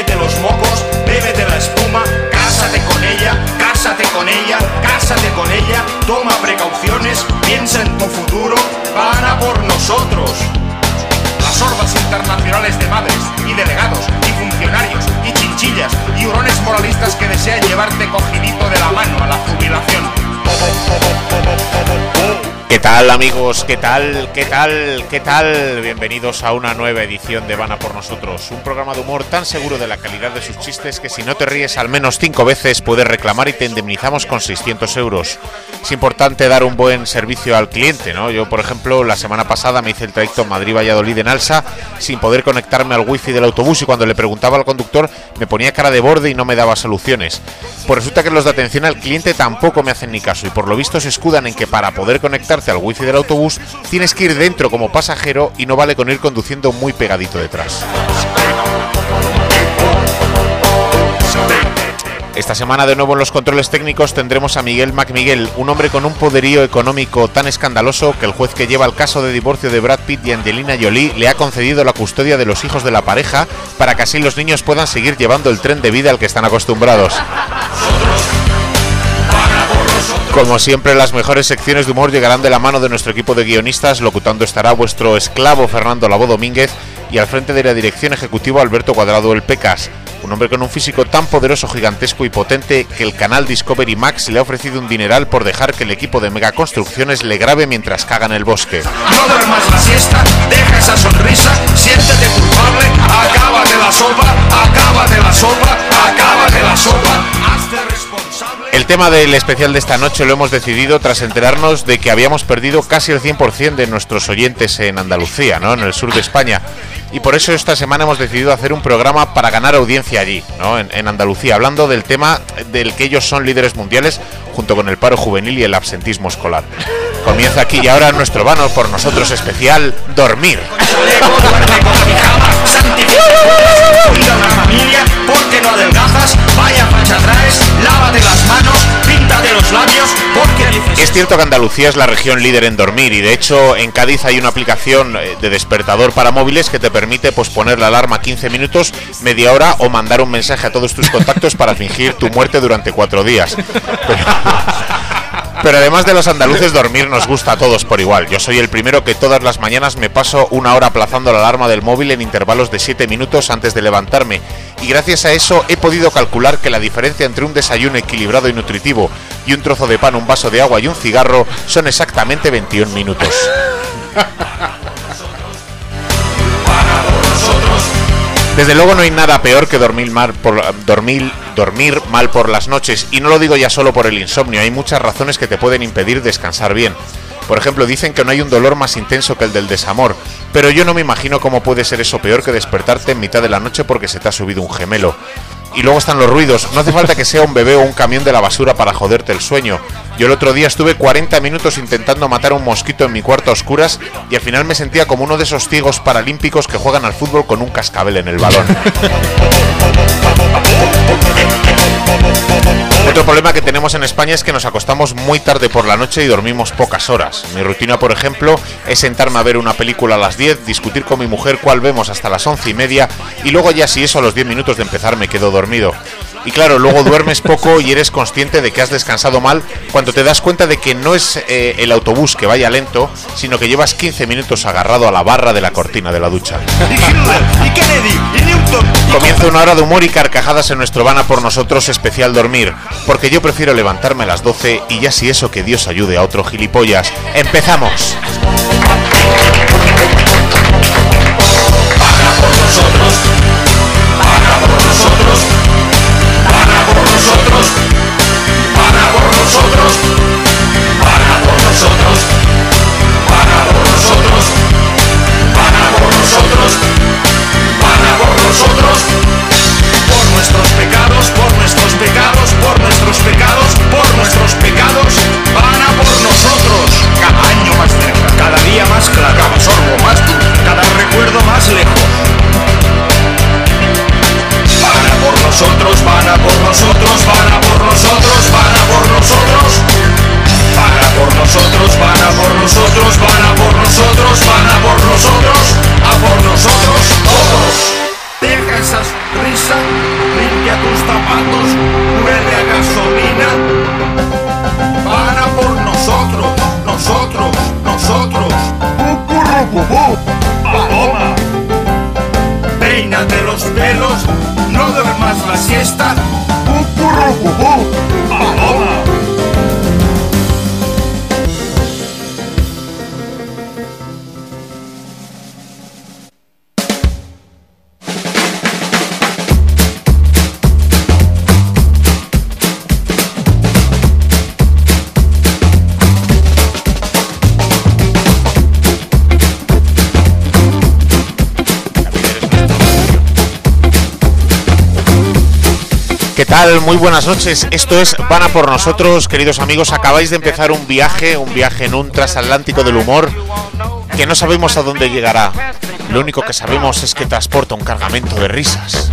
bébete los mocos, bébete la espuma, cásate con ella, cásate con ella, cásate con ella, toma precauciones, piensa en tu futuro, van a por nosotros. Las orbas internacionales de madres y delegados y funcionarios y chinchillas y hurones moralistas que desean llevarte cogidito de la mano a la jubilación. ¿Qué tal amigos? ¿Qué tal? ¿Qué tal? ¿Qué tal? Bienvenidos a una nueva edición de Vana por nosotros, un programa de humor tan seguro de la calidad de sus chistes que si no te ríes al menos cinco veces puedes reclamar y te indemnizamos con 600 euros. Es importante dar un buen servicio al cliente, ¿no? Yo, por ejemplo, la semana pasada me hice el trayecto Madrid-Valladolid en Alsa sin poder conectarme al wifi del autobús y cuando le preguntaba al conductor me ponía cara de borde y no me daba soluciones. Pues resulta que los de atención al cliente tampoco me hacen ni caso y por lo visto se escudan en que para poder al wifi del autobús tienes que ir dentro como pasajero y no vale con ir conduciendo muy pegadito detrás. Esta semana de nuevo en los controles técnicos tendremos a Miguel MacMiguel, un hombre con un poderío económico tan escandaloso que el juez que lleva el caso de divorcio de Brad Pitt y Angelina Jolie le ha concedido la custodia de los hijos de la pareja para que así los niños puedan seguir llevando el tren de vida al que están acostumbrados. Como siempre, las mejores secciones de humor llegarán de la mano de nuestro equipo de guionistas. Locutando estará vuestro esclavo Fernando Labo Domínguez y al frente de la dirección ejecutiva Alberto Cuadrado El Pecas. Un hombre con un físico tan poderoso, gigantesco y potente que el canal Discovery Max le ha ofrecido un dineral por dejar que el equipo de megaconstrucciones le grabe mientras caga en el bosque. No duermas la siesta, deja esa sonrisa, siéntete culpable, acaba de la sopa, acaba de la sopa, acaba de la sopa. El tema del especial de esta noche lo hemos decidido tras enterarnos de que habíamos perdido casi el 100% de nuestros oyentes en Andalucía, ¿no? en el sur de España. Y por eso esta semana hemos decidido hacer un programa para ganar audiencia allí, ¿no? en, en Andalucía, hablando del tema del que ellos son líderes mundiales junto con el paro juvenil y el absentismo escolar. Comienza aquí y ahora nuestro vano por nosotros especial, dormir. Chaleco, duerme con pijama, santifica cuida una familia, porque no adelgazas, vaya facha traes, lávate las manos, píntate los labios, porque dices... Es cierto que Andalucía es la región líder en dormir y de hecho en Cádiz hay una aplicación eh, de despertador para móviles que te permite posponer la alarma 15 minutos, media hora o mandar un mensaje a todos tus contactos para fingir tu muerte durante cuatro días. Pero, pero además de los andaluces, dormir nos gusta a todos por igual. Yo soy el primero que todas las mañanas me paso una hora aplazando la alarma del móvil en intervalos de 7 minutos antes de levantarme. Y gracias a eso he podido calcular que la diferencia entre un desayuno equilibrado y nutritivo y un trozo de pan, un vaso de agua y un cigarro son exactamente 21 minutos. Desde luego no hay nada peor que dormir mal por dormir, dormir mal por las noches y no lo digo ya solo por el insomnio, hay muchas razones que te pueden impedir descansar bien. Por ejemplo, dicen que no hay un dolor más intenso que el del desamor, pero yo no me imagino cómo puede ser eso peor que despertarte en mitad de la noche porque se te ha subido un gemelo. Y luego están los ruidos. No hace falta que sea un bebé o un camión de la basura para joderte el sueño. Yo el otro día estuve 40 minutos intentando matar a un mosquito en mi cuarto a oscuras y al final me sentía como uno de esos ciegos paralímpicos que juegan al fútbol con un cascabel en el balón. Otro problema que tenemos en España es que nos acostamos muy tarde por la noche y dormimos pocas horas. Mi rutina, por ejemplo, es sentarme a ver una película a las 10, discutir con mi mujer cuál vemos hasta las once y media y luego ya si eso a los 10 minutos de empezar me quedo dormido. Y claro, luego duermes poco y eres consciente de que has descansado mal cuando te das cuenta de que no es eh, el autobús que vaya lento, sino que llevas 15 minutos agarrado a la barra de la cortina de la ducha. Comienza una hora de humor y carcajadas en nuestro Vana por nosotros especial dormir, porque yo prefiero levantarme a las 12 y ya si eso que Dios ayude a otro gilipollas. ¡Empezamos! nosotros, a por nosotros todos. Deja esas risas, limpia tus zapatos, huele a gasolina. Para por nosotros, nosotros, nosotros. Paloma, ah, peínate los pelos, no duermas la siesta. Muy buenas noches. Esto es Van a por nosotros, queridos amigos. Acabáis de empezar un viaje, un viaje en un transatlántico del humor que no sabemos a dónde llegará. Lo único que sabemos es que transporta un cargamento de risas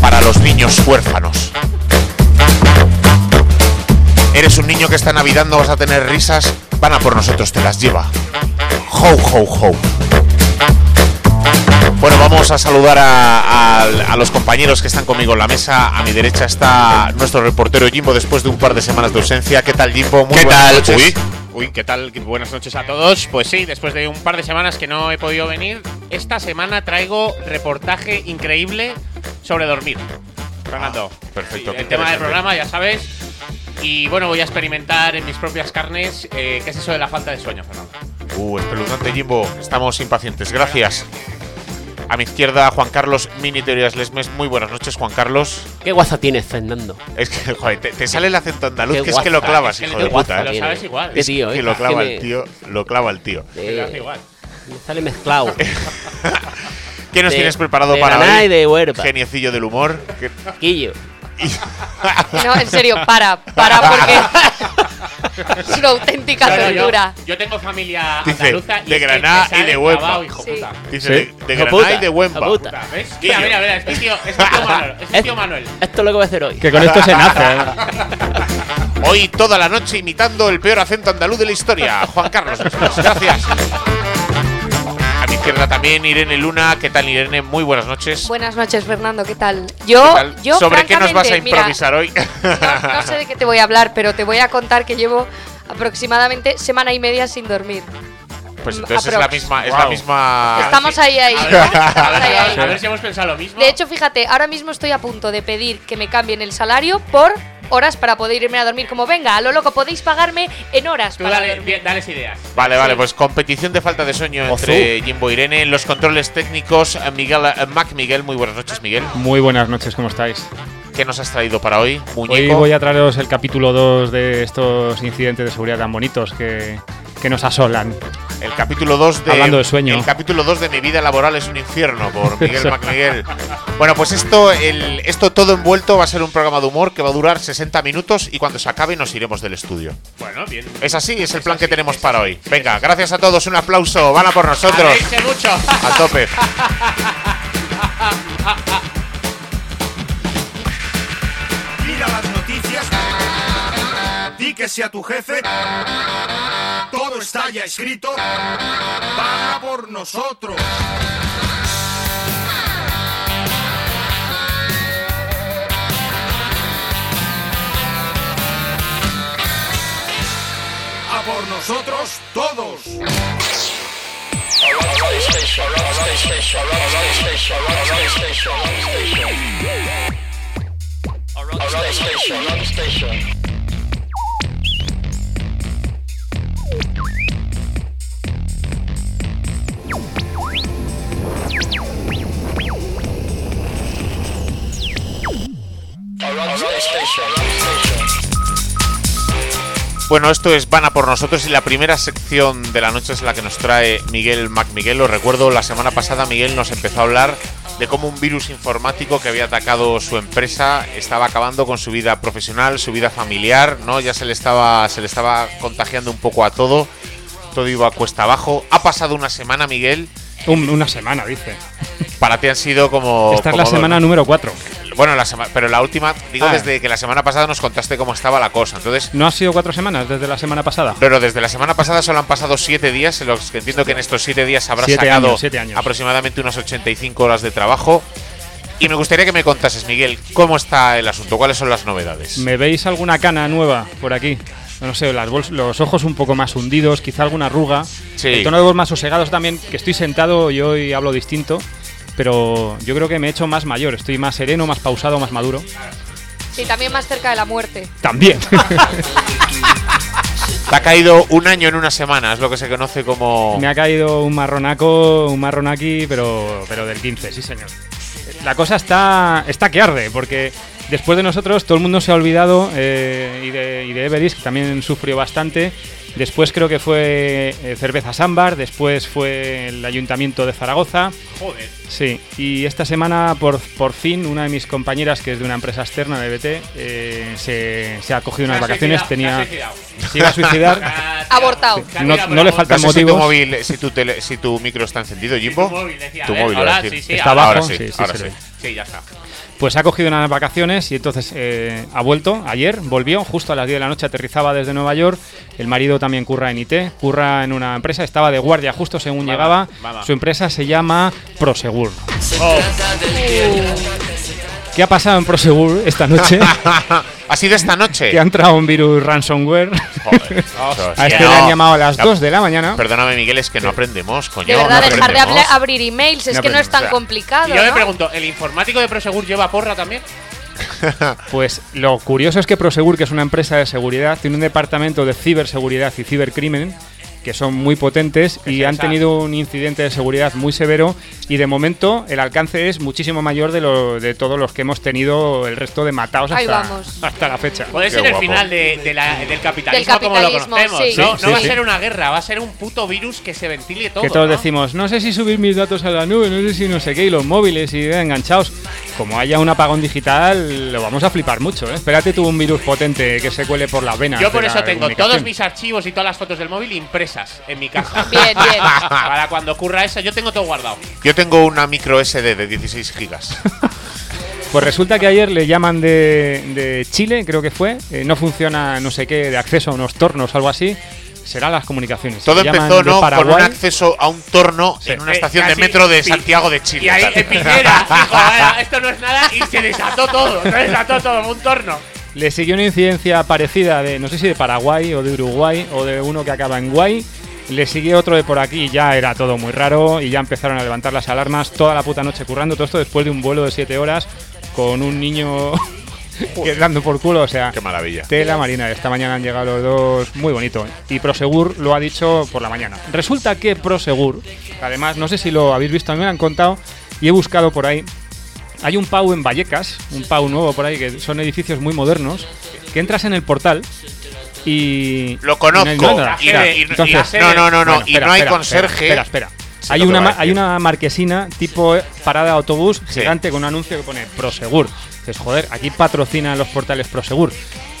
para los niños huérfanos. Eres un niño que está navidando, vas a tener risas. Van a por nosotros, te las lleva. Ho, ho, ho. Bueno, vamos a saludar a, a- a los compañeros que están conmigo en la mesa. A mi derecha está nuestro reportero Jimbo después de un par de semanas de ausencia. ¿Qué tal, Jimbo? Muy ¿Qué tal? noches. Uy, uy, ¿qué tal? Buenas noches a todos. Pues sí, después de un par de semanas que no he podido venir, esta semana traigo reportaje increíble sobre dormir. Fernando. Ah, perfecto, Sí, el tema del programa, ya sabes. Y bueno, voy a experimentar en mis propias carnes eh, qué es eso de la falta de sueño, Fernando. Uh, espeluznante, Jimbo. Estamos impacientes. Gracias. A mi izquierda, Juan Carlos Mini Teorías Lesmes. Muy buenas noches, Juan Carlos. ¿Qué guaza tienes, Fernando? Es que, joder, te, te sale el acento andaluz, que es que lo clavas, es que hijo de puta, Lo ¿eh? sabes igual. Qué tío, Que ¿eh? lo clava Que el tío, lo clava el tío. Lo eh, igual. me sale mezclado. ¿Qué nos De- tienes preparado de para hoy? y de Huerva. Geniecillo del humor. Quillo. No, en serio, para, para porque es una auténtica no, yo, tengo familia Dice, andaluza y de Granada y de Huelva. Dice de, Granada y de. ¿Ves? Mira, mira, mira, es mi tío, es mi tío Manuel. Es mi tío Manuel. Esto es lo que voy a hacer hoy. Que con esto se nace. ¿eh? Hoy toda la noche imitando el peor acento andaluz de la historia. Juan Carlos, muchas gracias. También Irene Luna. ¿Qué tal, Irene? Muy buenas noches. Buenas noches, Fernando, ¿qué tal? Yo, ¿Qué tal? yo ¿Sobre qué nos vas a mira, improvisar hoy? no, no sé de qué te voy a hablar, pero te voy a contar que llevo aproximadamente semana y media sin dormir. Pues entonces es la misma, es la misma. Estamos ahí, ahí. A ¿no? ver, a Estamos ver, ahí, ahí. a ver si hemos pensado lo mismo. De hecho, fíjate, ahora mismo estoy a punto de pedir que me cambien el salario por horas para poder irme a dormir. Como venga, a lo loco, podéis pagarme en horas Tú para dale, dormir. dales ideas. Vale, vale, Sí. pues competición de falta de sueño Ozu. entre Jimbo e Irene. En los controles técnicos, Miguel, Mac Miguel. Muy buenas noches, Miguel. Muy buenas noches, ¿cómo estáis? ¿Qué nos has traído para hoy? Hoy Muñeco. voy a traeros el capítulo 2 de estos incidentes de seguridad tan bonitos que, que nos asolan. El capítulo 2 de. Hablando de sueño. El capítulo 2 de Mi vida laboral es un infierno por Miguel. MacMiguel. Bueno, pues esto, el, esto todo envuelto va a ser un programa de humor que va a durar 60 minutos y cuando se acabe nos iremos del estudio. Bueno, bien. Es así, es el plan que tenemos para hoy. Venga, gracias a todos, un aplauso. Van a por nosotros. Mucho. A tope. que sea tu jefe. Todo está ya escrito. Van a por nosotros. A por nosotros todos. Bueno, esto es Van a por nosotros y la primera sección de la noche es la que nos trae Miguel MacMiguel. Os recuerdo, la semana pasada Miguel nos empezó a hablar de cómo un virus informático que había atacado su empresa estaba acabando con su vida profesional, su vida familiar, ¿no? Ya se le estaba, se le estaba contagiando un poco a todo. Todo iba a cuesta abajo. Ha pasado una semana, Miguel. Un- una semana, dice. Para ti han sido como. Esta es la dos- semana número 4. Bueno, la pero la última, digo, Ah. desde que la semana pasada nos contaste cómo estaba la cosa. Entonces, ¿No ha sido cuatro semanas desde la semana pasada? Pero desde la semana pasada solo han pasado siete días, en los que entiendo que en estos siete días habrá Siete sacado años, siete años. aproximadamente unas 85 horas de trabajo. Y me gustaría que me contases, Miguel, cómo está el asunto, cuáles son las novedades. ¿Me veis alguna cana nueva por aquí? No sé, las los ojos un poco más hundidos, quizá alguna arruga. Sí. El tono de voz más sosegado también, que estoy sentado y hoy hablo distinto. Pero yo creo que me he hecho más mayor. Estoy más sereno, más pausado, más maduro. Sí, también más cerca de la muerte. También. Te ha caído un año en una semana, es lo que se conoce como. me ha caído un marronaco, un marronaki, pero, pero del 15, sí señor. La cosa está, está que arde, porque después de nosotros todo el mundo se ha olvidado, eh, y, de, y de Everest, que también sufrió bastante. Después creo que fue eh, Cerveza Sámbar, después fue el Ayuntamiento de Zaragoza. Joder. Sí, y esta semana por, por fin una de mis compañeras, que es de una empresa externa de BT, eh, se, se ha cogido unas vacaciones, suicidado, tenía... se iba a suicidar. Abortado. No- no le faltan No sé si tu motivos. móvil, si tu, tele- si tu micro está encendido, Jimbo. tu móvil, decía, Tu hola, decir. sí, sí, Está ahora- abajo, Ahora sí, ahora sí. Sí, ya está. Pues ha cogido unas vacaciones y entonces eh, ha vuelto ayer, volvió justo a las 10 de la noche, aterrizaba desde Nueva York. El marido también curra en IT, curra en una empresa, estaba de guardia justo según llegaba. Su empresa se llama Prosegur. Oh, ¿Qué ha pasado en Prosegur esta noche? ¿Ha sido esta noche? que ha entrado un virus ransomware. Joder, A este que le han llamado a las No, 2 de la mañana. Perdóname, Miguel, es que no aprendemos, coño. De verdad, no dejar de hablar- abrir emails, es No que no es tan complicado. y yo me pregunto, ¿el informático de Prosegur lleva porra también? Pues lo curioso es que Prosegur, que es una empresa de seguridad, tiene un departamento de ciberseguridad y cibercrimen que son muy potentes y han tenido un incidente de seguridad muy severo y de momento el alcance es muchísimo mayor de, lo, de todos los que hemos tenido el resto de matados hasta, vamos. hasta la fecha. Puede Qué ser el guapo. final de, de la- del capitalismo, Del como lo conocemos. sí. No, Sí, no va a ser una guerra, va a ser un puto virus que se ventile todo. que todos ¿no? decimos, no sé si subir mis datos a la nube, no sé si no sé qué, y los móviles y enganchados. Como haya un apagón digital, lo vamos a flipar mucho. ¿eh? Espérate tú un virus potente que se cuele por las venas. Yo por eso tengo todos mis archivos y todas las fotos del móvil impresas en mi caja. Bien, bien. Para cuando ocurra eso, yo tengo todo guardado. Yo tengo una micro SD de 16 gigas. Pues resulta que ayer le llaman de, de Chile, creo que fue, eh, no funciona no sé qué, de acceso a unos tornos o algo así. Serán las comunicaciones. Todo Le empezó, de ¿no? Con un acceso a un torno en una Eh, estación de casi metro de Santiago de Chile. Y ahí Piñera, dijo, "Vaya, esto no es nada, y se desató todo, se desató todo, un torno. Le siguió una incidencia parecida de, no sé si de Paraguay o de Uruguay o de uno que acaba en Guay. Le siguió otro de por aquí y ya era todo muy raro y ya empezaron a levantar las alarmas toda la puta noche currando. Todo esto después de un vuelo de 7 horas con un niño que dando por culo. O sea, Qué maravilla. Tela Marina, esta mañana han llegado los dos, muy bonito. Y Prosegur lo ha dicho por la mañana. Resulta que Prosegur, además, no sé si lo habéis visto, a mí me lo han contado y he buscado por ahí. Hay un PAU en Vallecas, un PAU nuevo por ahí, que son edificios muy modernos, que entras en el portal y... Lo y conozco. no hay nada. Y- y- entonces- no, no, no, no. bueno, y no hay espera, conserje. Espera, espera. Hay, una, hay una marquesina tipo parada de autobús Sí. gigante con un anuncio que pone Prosegur. Dices, joder, aquí patrocinan los portales Prosegur.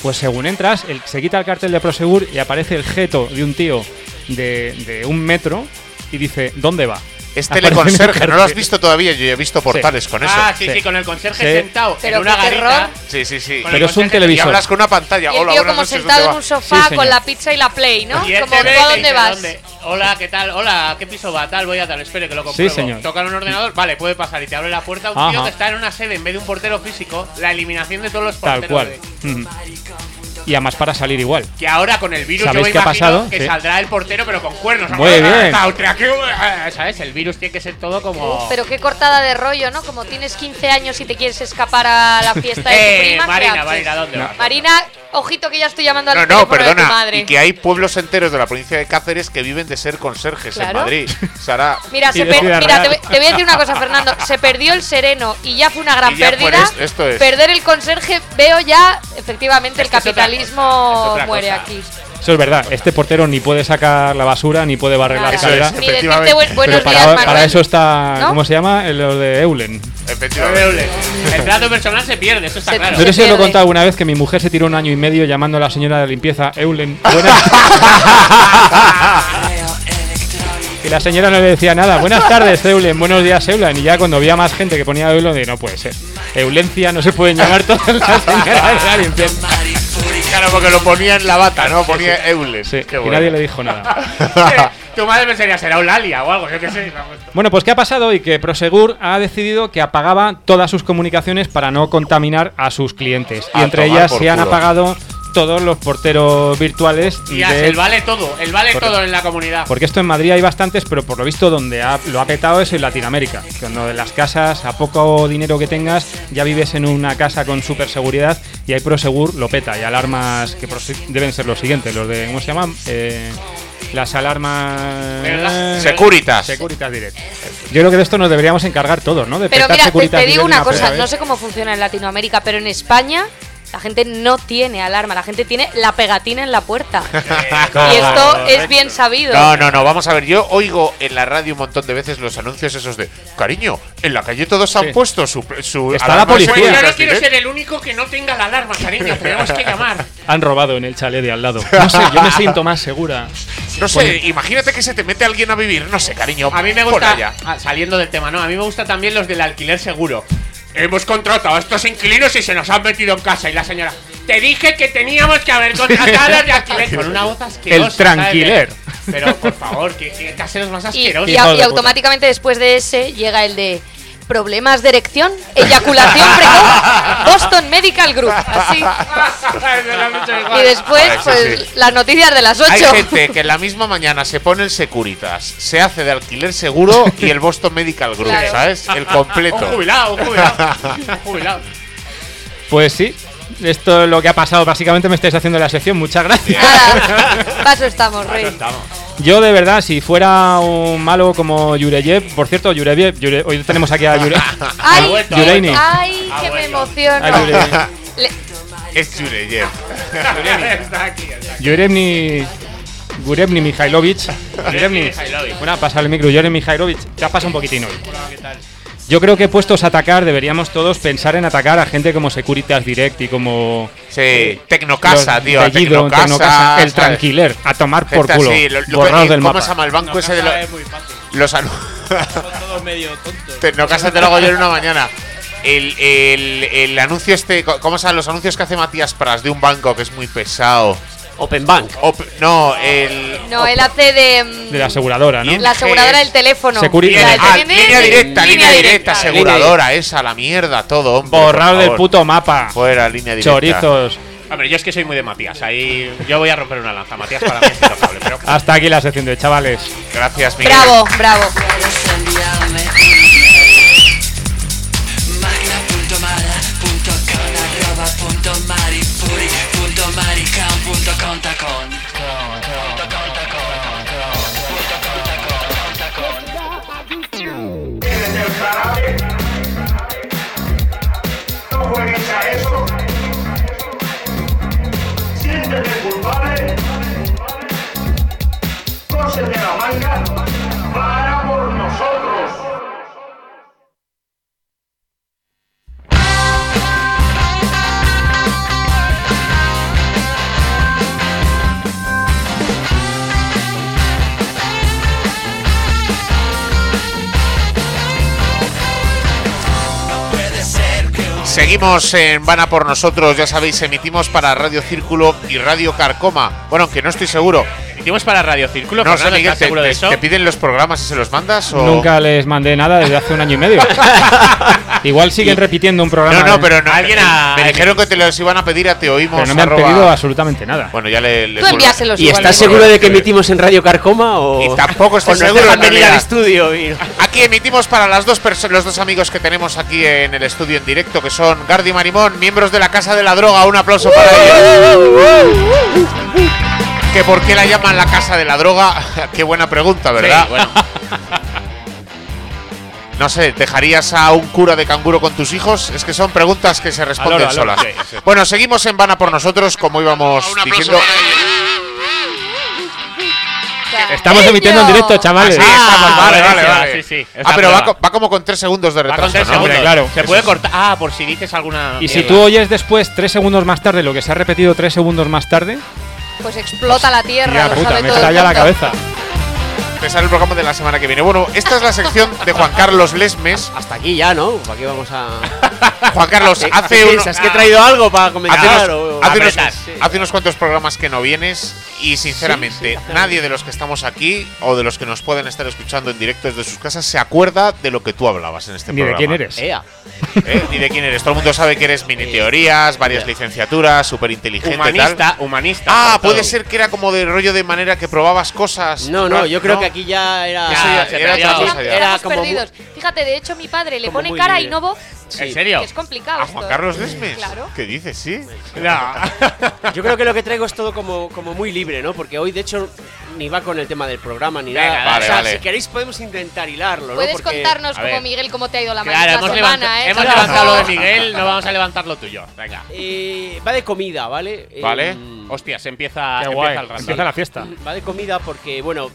Pues según entras, el- se quita el cartel de Prosegur y aparece el jeto de un tío de, de un metro y dice, ¿dónde va? Es el teleconserje, no lo has visto todavía. Yo he visto portales con eso. Ah, sí, Sí. sí, con el conserje Sí. sentado Pero en una garita. Sí, sí, sí. Con Pero es un conserje- Y televisor. hablas con una pantalla. Y el Hola, tío como noches, sentado ¿dónde en un sofá Sí, con señor. la pizza y la play, ¿no? Y él Como te ve ¿tú y a dónde vas? "¿Dónde? Hola, ¿qué tal? Hola, ¿a qué piso va? Tal, voy a tal, espere que lo compruebo. señor. Toca en un ordenador, vale, puede pasar y te abre la puerta un tío Ajá. que está en una sede en vez de un portero físico, la eliminación de todos los Tal porteros. cual. de- Ujú. Y además para salir igual. Que ahora con el virus yo ¿Sabéis me qué ha imagino pasado? que Sí. saldrá el portero pero con cuernos. Muy bien. Que- ¿Sabes? El virus tiene que ser todo como... Pero qué cortada de rollo, ¿no? Como tienes 15 años y te quieres escapar a la fiesta de tu Eh, prima. ¿qué Marina? Marina, ¿dónde vas? Marina, ojito que ya estoy llamando al No, no, teléfono de tu perdona. madre. Y que hay pueblos enteros de la provincia de Cáceres que viven de ser conserjes en. Madrid. Sara. Mira, se mira te, voy- te voy a decir una cosa, Fernando. Se perdió el sereno y ya fue una gran pérdida. es- esto es. Perder el conserje, veo ya, efectivamente, el Es es otra muere cosa. aquí. Eso es verdad. Este portero ni puede sacar la basura ni puede barrer la Nada. escalera. es. Efectivamente. buen- Pero para, días, para eso está, ¿No? ¿cómo se llama? El- Lo de Eulen. Efectivamente. El trato personal se pierde, eso está Se- claro. No sé si os lo he contado alguna vez que mi mujer se tiró un año y medio llamando a la señora de limpieza Eulen. Y la señora no le decía nada. Buenas tardes, Eulen. Buenos días, Eulen. Y ya cuando había más gente que ponía Eulen, de no puede ser. Eulencia no se pueden llamar todas las señoras de la limpieza. Claro, porque lo ponía en la bata, ¿no? Ponía Eules. Sí, Qué y bueno. nadie le dijo nada. tu madre pensaría, será Eulalia o algo, yo qué sé. Bueno, pues ¿qué ha pasado? Y que Prosegur ha decidido que apagaba todas sus comunicaciones para no contaminar a sus clientes. Y A entre tomar ellas por se han culo. apagado todos los porteros virtuales. Y ya, de- el vale todo, el vale Correcto. todo en la comunidad. Porque esto en Madrid hay bastantes, pero por lo visto donde ha- lo ha petado es en Latinoamérica. Cuando en las casas, a poco dinero que tengas, ya vives en una casa con super seguridad y hay Prosegur lo peta. Y alarmas que deben ser los siguientes, los de, ¿cómo se llaman? Eh, las alarmas... ¿Verdad? Securitas. Securitas Direct. Yo creo que de esto nos deberíamos encargar todos, ¿no? De Pero petar mira, te, Securitas te digo una cosa, no sé cómo funciona en Latinoamérica, pero en España la gente no tiene alarma, la gente tiene la pegatina en la puerta. y esto es bien sabido. No, no, no, vamos a ver, yo oigo en la radio un montón de veces los anuncios esos de, cariño, en la calle todos han Sí. puesto su... su Está alarma la policía. Pues yo no quiero Direct". ser el único que no tenga la alarma, cariño. Tenemos que llamar. Han robado en el chalet de al lado. No sé, yo me siento más segura. No sé, imagínate que se te mete alguien a vivir, no sé, cariño. A mí me gusta, ah, saliendo del tema, ¿no? A mí me gusta también los del alquiler seguro. Hemos contratado a estos inquilinos y se nos han metido en casa. Y la señora, te dije que teníamos que haber contratado a los de alquiler. Con una voz asquerosa. El tranquiler. ¿sabes? Pero, por favor, que, que caseros más Y, asquerosos. y- automáticamente después de ese llega el de problemas de erección, eyaculación precoz, Boston Medical Group. Así. Y después, sí, pues, sí. las noticias de las 8. Hay gente que en la misma mañana se pone el Securitas, se hace de alquiler seguro y el Boston Medical Group, Claro. ¿sabes? El Un completo. jubilado, un jubilado. Un jubilado. Pues sí, esto es lo que ha pasado. Básicamente me estáis haciendo la sección. Muchas gracias. Nada, paso estamos, Rey. Yo de verdad, si fuera un malo como Yureyev, por cierto, Yureyev, Yure- hoy tenemos aquí a Yure, Ay, Yureini. ay, que me emociono. Le- Es Jureyev. Está aquí, está aquí. Yurevni Gurevni. Mihailovic. Bueno, pasa el micro. Yurevni Mihailovic. Te has pasado un poquitín hoy. Yo creo que puestos a atacar, deberíamos todos pensar en atacar a gente como Securitas Direct y como. Sí, Tecnocasa, los tío. Tecnocasa. Tecnocasa, el ¿sabes? tranquiler, a tomar por Gente culo. así, lo- lo- borrados eh, del ¿Cómo mapa. se llama el banco ese de los. es muy fácil. Los anu- Son todos medio tontos. Tecnocasa te lo hago yo en una mañana. El, el, el anuncio este, ¿cómo se llaman los anuncios que hace Matías Pras de un banco que es muy pesado? Open Bank. Op- no, el. No, él hace de, mm, De la aseguradora, ¿no? la aseguradora del teléfono. Securi- La del Ah, línea directa, línea directa, directa. aseguradora, esa, la mierda, todo, hombre. Borrado por del puto mapa. Fuera, línea directa. Chorizos. Hombre, yo es que soy muy de Matías. Ahí yo voy a romper una lanza. Matías para mí es intocable. Pero Hasta aquí la sección de chavales. Gracias, Miguel. Bravo, bravo. No Seguimos en Vana por nosotros, ya sabéis, emitimos para Radio Círculo y Radio Carcoma. Bueno, aunque no estoy seguro. emitimos para Radio Círculo. No sé, Fernando, Miguel, ¿estás te, seguro de eso? te piden los programas y se los mandas o Nunca les mandé nada desde hace un año y medio. Igual siguen repitiendo un programa. No, no, pero no, Alguien ha- me dijeron que te los iban a pedir a te oímos. pero no me han arroba- pedido absolutamente nada. Bueno, ya le, le Tú envíaselos ¿Y estás seguro de que emitimos en Radio Carcoma o, Y tampoco estoy seguro, dejan en venir al estudio? y- Aquí emitimos para las dos los dos amigos que tenemos aquí en el estudio en directo, que son Gardi y Marimón, miembros de la Casa de la Droga. Un aplauso para ellos. ¿Que por qué la llaman la Casa de la Droga? qué buena pregunta, ¿verdad? Sí, bueno. No sé, ¿dejarías a un cura de canguro con tus hijos? Es que son preguntas que se responden solas. sí, sí. Bueno, seguimos en Vana por nosotros, como íbamos diciendo. Estamos emitiendo en directo, Ah, chavales. sí, estamos, vale, Ah, vale, vale. sí, sí, ah, pero va, va como con tres segundos de Va retraso, con tres ¿no? segundos. Hombre, claro. Se puede cortar. Ah, por si dices alguna. Y si tú oyes después tres segundos más tarde lo que se ha repetido tres segundos más tarde, Pues explota la tierra. lo puta, sabe me todo estalla la cabeza. Sale el programa de la semana que viene. Bueno, esta es la sección de Juan Carlos Lesmes. Hasta aquí ya, ¿no? ¿Para qué vamos a.? Juan Carlos, ¿Qué- hace qué uno- piensas? ¿Que he traído algo para comentar? Hace unos, o- hace unos- sí. hace unos cuantos programas que no vienes y sinceramente nadie de los que estamos aquí o de los que nos pueden estar escuchando en directo desde sus casas se acuerda de lo que tú hablabas en este Ni de programa. quién eres. Ea. ¿Eh? Ni de quién eres. Todo el mundo sabe que eres mini teorías, varias licenciaturas, súper inteligente tal. Humanista, humanista. Ah, puede todo. ser que era como de rollo de manera que probabas cosas. No, no, yo creo que aquí ya era. Ya- se era otra cosa ya. Era como perdidos. Fíjate, de hecho, mi padre le pone cara y no voz, ¿En serio? que es complicado. ¿A esto, Juan ¿eh? Carlos Lesmes? Claro. ¿Qué dices? Sí. No. Yo creo que lo que traigo es todo como, como muy libre, ¿no? Porque hoy, de hecho, ni va con el tema del programa ni Venga, nada. vale, o sea, vale. si queréis podemos intentar hilarlo, ¿no? Puedes Porque- contarnos como. Miguel cómo te ha ido la, Claro, la hemos, semana, levanta- ¿eh? hemos Chaval. levantado lo de Miguel, no vamos a levantar lo tuyo. Venga. Eh, va de comida, ¿vale? Vale. Eh, Hostia, se empieza, empieza el rato. Empieza la fiesta. Va de comida porque, bueno,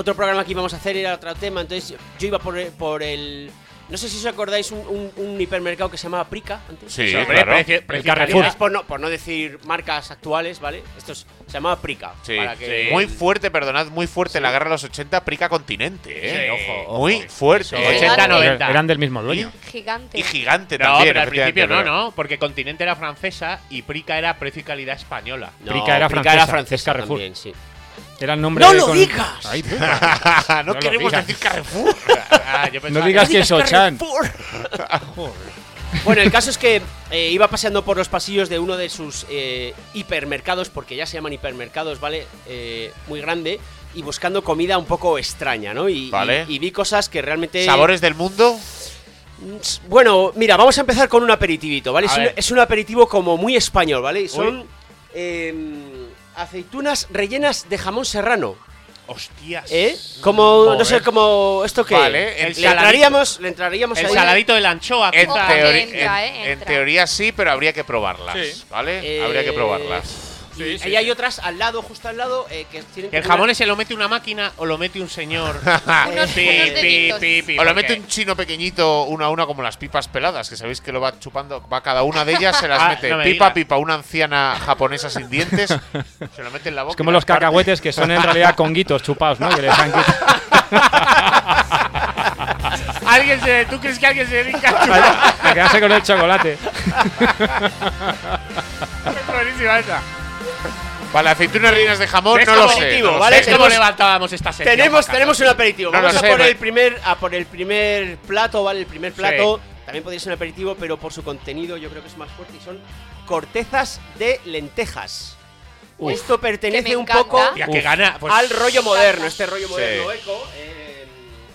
otro programa que íbamos a hacer era otro tema, entonces yo iba por, por el... No sé si os acordáis un, un- un hipermercado que se llamaba Prica antes. Sí, Hombre, claro. precio- precio Carrefour. por no, por no decir marcas actuales, ¿vale? Esto es- se llamaba Prica. Sí. para que- Sí. Muy fuerte, perdonad, muy fuerte la guerra de los 80, Prica Continente, ¿eh? Sí, ojo, Muy fuerte. Sí, ¿eh? 80, 90. Eran del mismo dueño. Gigante. Y gigante No, también. pero al principio no, ¿no? Porque Continente era francesa y Prica era precio y calidad española. No, Prica era Prica francesa, francesa es Carrefour. también, sí. Era el nombre ¡No de lo con- digas! Ay, no, No lo queremos digas. decir Carrefour. Ah, yo No digas que- que es Ochan. Bueno, el caso es que eh, iba paseando por los pasillos de uno de sus eh, hipermercados, porque ya se llaman hipermercados, ¿vale? Eh, muy grande, y buscando comida un poco extraña, ¿no? Y, Vale. y- y vi cosas que realmente... ¿Sabores del mundo? Bueno, mira, vamos a empezar con un aperitivito, ¿vale? Es un, ver. es un aperitivo como muy español, ¿vale? Y Son em, aceitunas rellenas de jamón serrano, Hostias. ¿eh? Como, no sé, como... ¿Esto qué? Vale, el le saladito. entraríamos, le entraríamos El ahí- saladito de la anchoa, En, que teori- entra, en- eh, en entra. teoría sí, pero habría que probarlas, Sí. ¿vale? Eh, Habría que probarlas. Y ahí hay otras al lado, justo al lado, eh, que tienen ¿El jamón ese lo mete una máquina o lo mete un señor? Unos- Pi, unos pi, deditos. pi, pi, O lo porque- mete un chino pequeñito, una a una, como las pipas peladas, que sabéis que lo va chupando, va cada una de ellas, se las Ah, mete no me pipa, digas. pipa, una anciana japonesa sin dientes, se lo mete en la boca. Es como y los parte. cacahuetes que son en realidad conguitos chupados, ¿no? Que les han quitado. ¿Alguien se, ¿Tú crees que alguien se dedica a chupar? A quedarse con el chocolate. Es buenísima esa. Vale, aceitunas rellenas de jamón, ¿Ves no lo sé. sé. ¿Ves cómo Tenemos- levantábamos esta sección? Tenemos, tenemos un aperitivo. No lo Vamos sé, a por me- el primer, a por el primer plato, ¿vale? El primer plato también podría ser un aperitivo, pero por su contenido yo creo que es más fuerte y son cortezas de lentejas. Esto pertenece un poco Ya que gana, pues, al rollo moderno, este rollo Sí. moderno eco. eh,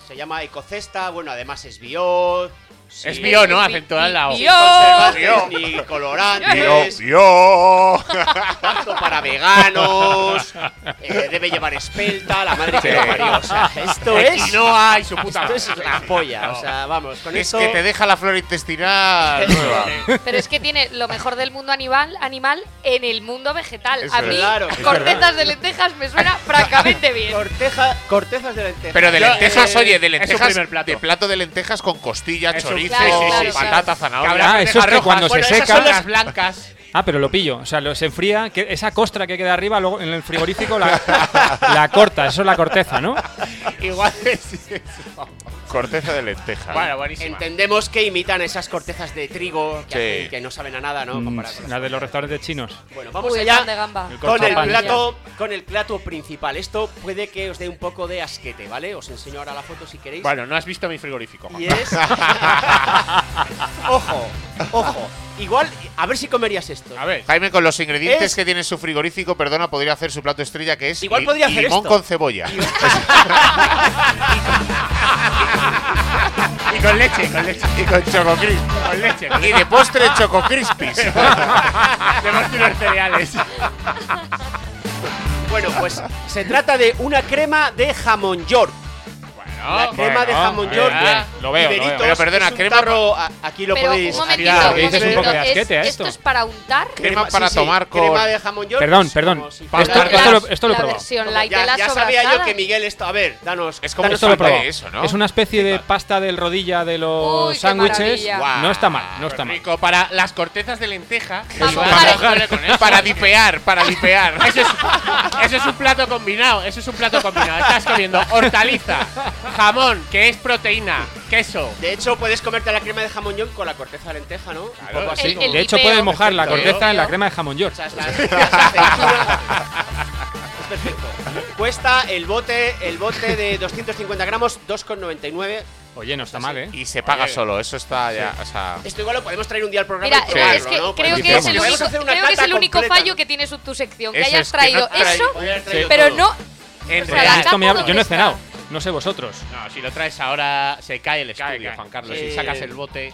se llama ecocesta, bueno, además es bio. Sin- Es bio, ¿no? Acentúa la O. sin Bio. conservantes Bio. ni colorantes. Yo. apto para veganos, eh, debe llevar espelta, la madre que lo parió. O sea, esto es. Quinoa y su puta Esto es la polla. O sea, vamos, con Es esto. que te deja la flora intestinal nueva. Pero es que tiene lo mejor del mundo animal, animal en el mundo vegetal. Es a mí. Claro, es cortetas de lentejas me suena francamente bien. Corteja, cortezas de lentejas. Pero de Yo, lentejas, eh, oye, de es lentejas, primer plato. de plato de lentejas con costilla, Es chorizo, Claro, claro, patata, zanahoria. Ah, eso es que cuando bueno, se esas seca. son las blancas. Ah, pero lo pillo. O sea, lo, se enfría. Que esa costra que queda arriba, luego en el frigorífico la, la corta. Eso es la corteza, ¿no? Igual es eso. Corteza de lenteja. Bueno, buenísima. Entendemos que imitan esas cortezas de trigo que, Sí. hacen que no saben a nada, ¿no? Mm, Comparado con La de los restaurantes chinos. Bueno, vamos Uy, el allá pan de gamba. El con el plato, con el plato principal. Esto puede que os dé un poco de asquete, ¿vale? Os enseño ahora la foto si queréis. Bueno, no has visto mi frigorífico. Juan. Y es. ojo, ojo. Igual, a ver si comerías esto. A ver. Jaime, con los ingredientes Es- que tiene su frigorífico, perdona, podría hacer su plato estrella que es Igual li- podría hacer limón esto. con cebolla. Y con leche, con leche. y con choco crisp. Con leche. Con Y de postre choco crispies. Tenemos unos cereales. Bueno, pues se trata de una crema de jamón york. La crema de Bueno, jamón bien, york. bien, lo veo, lo veo. Pero perdona, es crema- tarro- a- aquí lo Pero podéis. un momentito, un un poco de ¿Es- asquete a ¿Esto esto. es para untar? Crema para sí, tomar con- Crema de jamón york. Perdón, es perdón. si Esto, esto lo, esto lo he la probado. versión light de ya, la ya sabía yo que Miguel esto. A ver, danos. Es como Esto lo de probado. eso, ¿no? Es una especie de pasta del rodilla de los sándwiches. No está mal, no está mal. Rico para las cortezas de lenteja. Para para- mojar con eso. Para dipear, para dipear. Es, eso es un plato combinado. Eso es un plato combinado. Estás comiendo hortaliza, jamón, que es proteína, queso. De hecho, puedes comerte la crema de jamón york con la corteza de lenteja, ¿no? Un Claro. poco así. El- el De hecho, puedes mojar la Perfecto. corteza en la crema de jamón york. O sea, es la- las aceitunas. es perfecto. Cuesta el bote, el bote de 250 gramos, 2,99. Oye, no está mal, ¿eh? Y se paga solo, eso está ya. O sea, Esto igual lo podemos traer un día al programa Mira, y probarlo, es que ¿no? creo que es el podemos único, hacer una creo que es cata el único completa, fallo ¿no? que tiene su, tu sección. Que Eso hayas es que traído no trae- eso, traer pero todo. no. En O sea, real- la Esto me yo no he ¿dónde cenado. No sé vosotros. No, si lo traes ahora se cae el Cae, estudio, cae. Juan Carlos. Eh, Si sacas el bote.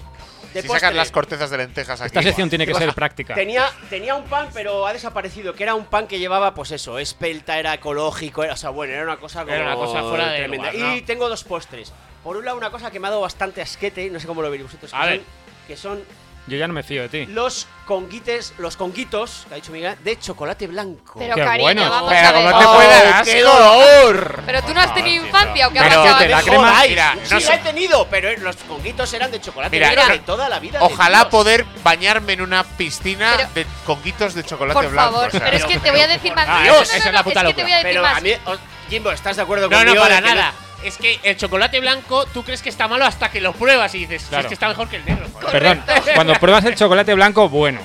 De si postre, sacas las cortezas de lentejas aquí. Esta sección tiene que ¿Qué ser práctica. Tenía, tenía un pan, pero ha desaparecido. Que era un pan que llevaba, pues eso, espelta, era ecológico. Era, o sea, bueno, era una cosa como Era una cosa fuera de tremenda. lugar, ¿no? Y tengo dos postres. Por un lado, una cosa que me ha dado bastante asquete, no sé cómo lo veréis vosotros. Que A son, ver. que son Yo ya no me fío de ti. los conguites, los conguitos, que ha dicho Miguel, de chocolate blanco. Pero Qué cariño, bueno. vamos Pero a ver. como te puede dar ¡Qué dolor! Pero tú no has tenido infancia o qué ha Pero pasado. la ¡Me crema- mira, sí no la he tenido, pero los conguitos eran de chocolate Mira, no- de toda la vida. Ojalá Dios. poder bañarme en una piscina Pero- de conguitos de chocolate Por blanco. favor, o sea, pero es que te voy a decir más. Ah, No, no, eso- no, esa es no, la puta es que te voy a decir Pero más. a mí, o- Jimbo, ¿estás de acuerdo No, conmigo? no, para de que nada. Es que el chocolate blanco, tú crees que está malo hasta que lo pruebas y dices, "Si Claro. es que está mejor que el negro. joder". Perdón, cuando pruebas el chocolate blanco, bueno,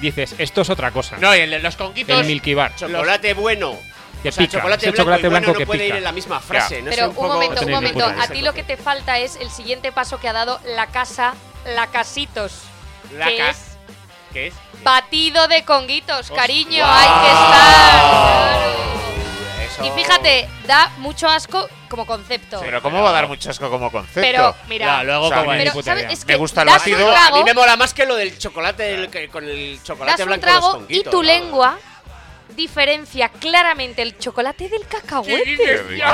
dices, esto es otra cosa. No, y el los conquitos. el Milky Bar. Chocolate bueno. Que o sea, pica. chocolate blanco, chocolate y bueno blanco no que puede pica. ir en la misma frase. ¿no? Es Pero un poco- momento, un momento. A ti lo que te falta es el siguiente paso que ha dado la casa, la casitos. La que ca- es ¿Qué es? batido de conguitos, cariño. Hay que estar. claro. Eso- Y fíjate, da mucho asco como concepto. Pero ¿cómo va a dar mucho asco como concepto? Pero, mira. Ya, luego O sea, como pero, ¿sabes? Es Me que gusta el un A mí me mola más que lo del chocolate el con el chocolate das un blanco los trago y conguitos, tu ¿no? lengua diferencia claramente el chocolate del cacahuete. Qué rico.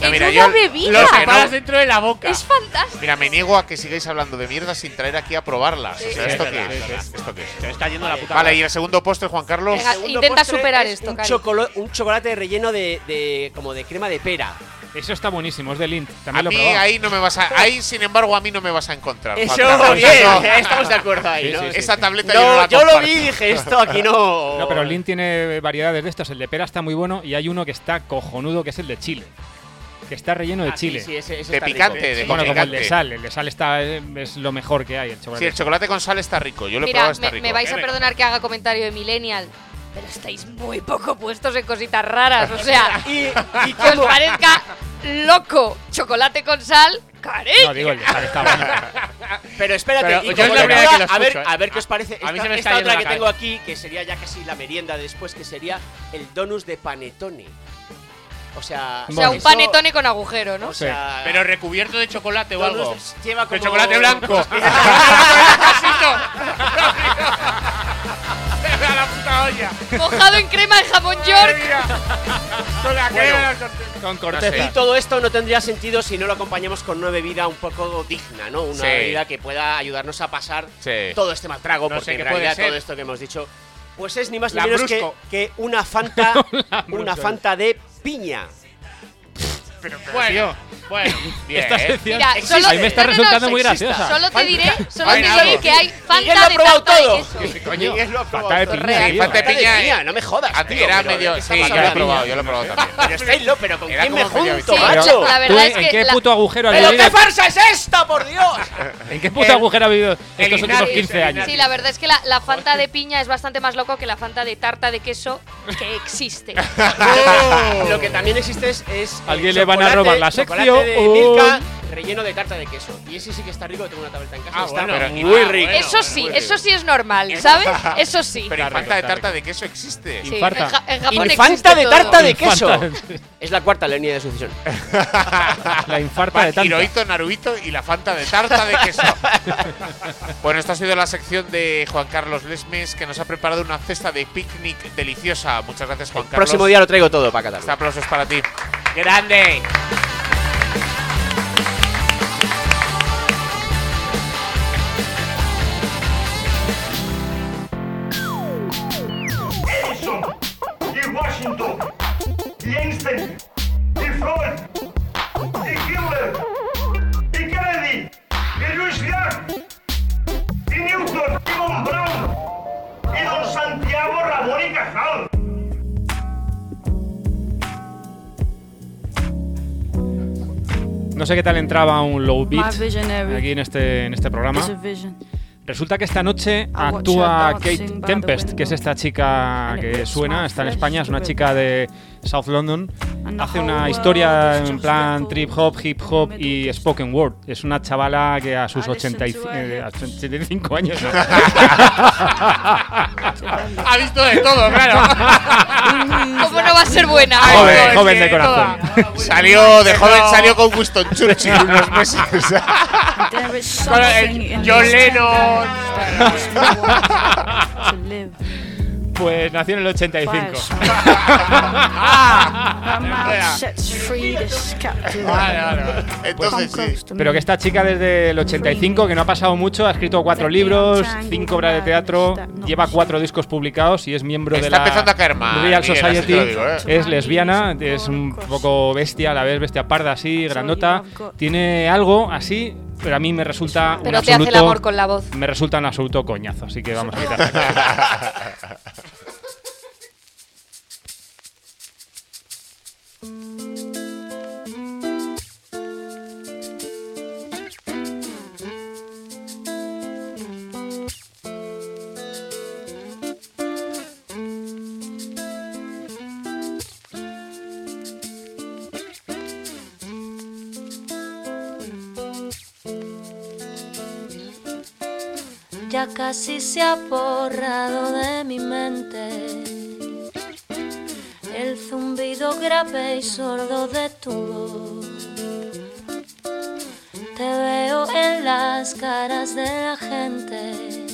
En No, mira, una yo- bebida. Lo separas dentro de la boca. Es fantástico. Mira, me niego a que sigáis hablando de mierda sin traer aquí a probarlas. O sea, ¿esto es qué es? es. ¿Esto qué es? Se me está yendo la puta. Vale, y el segundo postre, Juan Carlos. Venga, Intenta superar es esto, un, Cari. chocolo- un chocolate relleno de, de- como de crema de pera. Eso está buenísimo, es de Lint. A También lo he mí ahí no me vas a. Ahí, sin embargo, a mí no me vas a encontrar. Eso, bien, No, estamos de acuerdo ahí, Sí, ¿no? sí, sí. Esa tableta yo no No, la yo lo vi y dije, esto aquí no. No, pero Lint tiene variedades de estos. El de pera está muy bueno y hay uno que está cojonudo, que es el de chile. Que está relleno de Ah, sí, chile. sí, ese- ese De picante, de bueno, como el picante. de sal. El de sal está, eh, es lo mejor que hay, el chocolate. Sí, el chocolate con sal está rico. Yo lo he Mira, probado, está me, rico. me vais a perdonar que haga comentario de Millennial, pero estáis muy poco puestos en cositas raras. O sea, Y, y que os parezca loco chocolate con sal, cariño. No, digo, el de sal está bueno. Pero espérate, Pero y yo como es la primera lectura, vez que lo a ver, ¿eh? a ver qué os parece. A mí esta se me está esta yendo otra que cabeza. tengo aquí, que sería ya casi la merienda de después, que sería el donus de panetone. O sea, o sea, un eso- panetone con agujero, ¿no? O sea, Pero recubierto de chocolate o algo. donus lleva como De chocolate blanco. a la puta olla. Mojado en crema de jamón york. Con la Bueno. crema de tortilla. Con Y corteza. todo esto no tendría sentido si no lo acompañamos con una bebida un poco digna, ¿no? Una Sí. bebida que pueda ayudarnos a pasar Sí. todo este mal trago, No porque sé en qué puede realidad ser. todo esto que hemos dicho, pues es ni más ni La menos que, una Fanta, una Fanta de piña. Bueno, bueno. Bien. Esta sección Mira, Existe. solo, a mí me está no, no, no, resultando muy sexista. graciosa. Solo te diré, solo te diré que hay Miguel lo ha de probado tarta todo. de queso. Coño. Miguel lo ha probado de todo. piña, Real. tío. Fanta de piña, piña, no me jodas. A ti tío, era pero ¿de medio. qué Sí, estamos yo lo he hablando? probado, yo lo he probado también. Pero estáis pero ¿con Era quién me como medio junto, Sí, habitual. macho? la ¿Tú verdad en, es en que qué la- puto agujero has ¿Pero qué farsa es esta, por Dios? ¿En qué puto agujero has vivido estos últimos Ignatius, 15 el años? Sí, la verdad es que la, la Fanta de piña es bastante más loco que la Fanta de tarta de queso que existe. Lo que también existe es. Alguien le van a chocolate- robar la chocolate sección. De Oh. Milka relleno de tarta de queso. Y ese sí que está rico, tengo una tableta en casa. Ah, está bueno, pero- muy ah, rico. Eso sí, muy eso rico. sí es normal, ¿sabes? Eso sí. Pero Está en Fanta de rico, tarta rico. de queso existe. Sí, Infarta. en, Ja- en Japón Infanta existe de todo. tarta de queso. Infanta. Es la cuarta línea de sucesión. La infarta de tanta. Hirohito, Naruhito y la Fanta de tarta de queso. bueno, esta ha sido la sección de Juan Carlos Lesmes, que nos ha preparado una cesta de picnic deliciosa. Muchas gracias, Juan Carlos. Próximo día lo traigo todo para Qatar. Este aplauso es para ti. Grande. Y don Santiago Ramón y Cajal. No sé qué tal entraba un low beat aquí en este, en este programa. Resulta que esta noche actúa Kate Tempest, que es esta chica que suena, está en España, es una chica de South London. Hace una historia is en plan trip hop, hip hop y spoken word. Es una chavala que a sus I listen 80 y- to her eh, a hips. 85 años. ¿no? Ha visto de todo, claro. ¿Cómo no va a ser buena? Joven, joven de corazón. Salió de joven, salió con Winston Churchill unos meses. In John Lennon. Pues nació en el 85. Fire song. Ah, Entonces sí. Pero que esta chica desde el 85, que no ha pasado mucho, ha escrito cuatro libros, cinco obras de teatro, lleva cuatro discos publicados y es miembro de Está la empezando a caer mal, Real Society. digo, ¿eh? Es lesbiana, es un poco bestia, a la vez bestia parda así, grandota. Tiene algo así, pero a mí me resulta un Pero te hace el absoluto amor con la voz. me resulta un absoluto coñazo, así que vamos a quitar. casi se ha borrado de mi mente el zumbido grave y sordo de tu voz. Te veo en las caras de la gente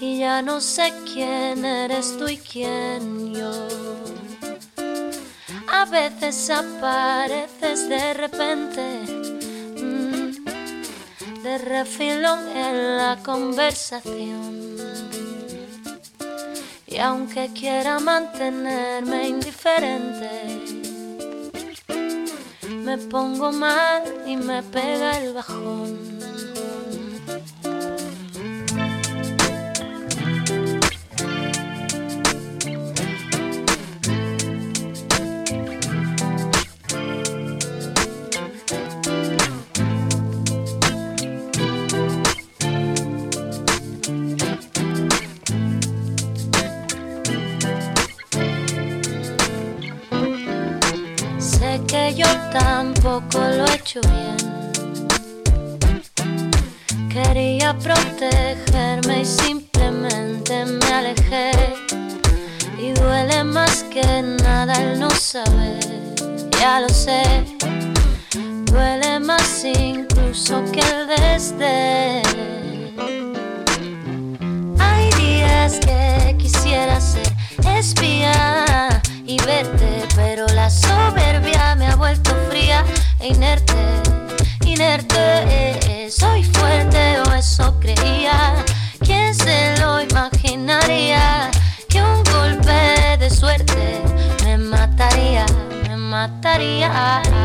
y ya no sé quién eres tú y quién yo. A veces apareces de repente. Refilón en la conversación. Y aunque quiera mantenerme indiferente, me pongo mal y me pega el bajón. Protegerme y simplemente me alejé. Y duele más que nada el no saber, ya lo sé. Duele más incluso que el desdén. Hay días que quisiera ser espía y verte, pero la soberbia me ha vuelto fría e inerte. yeah.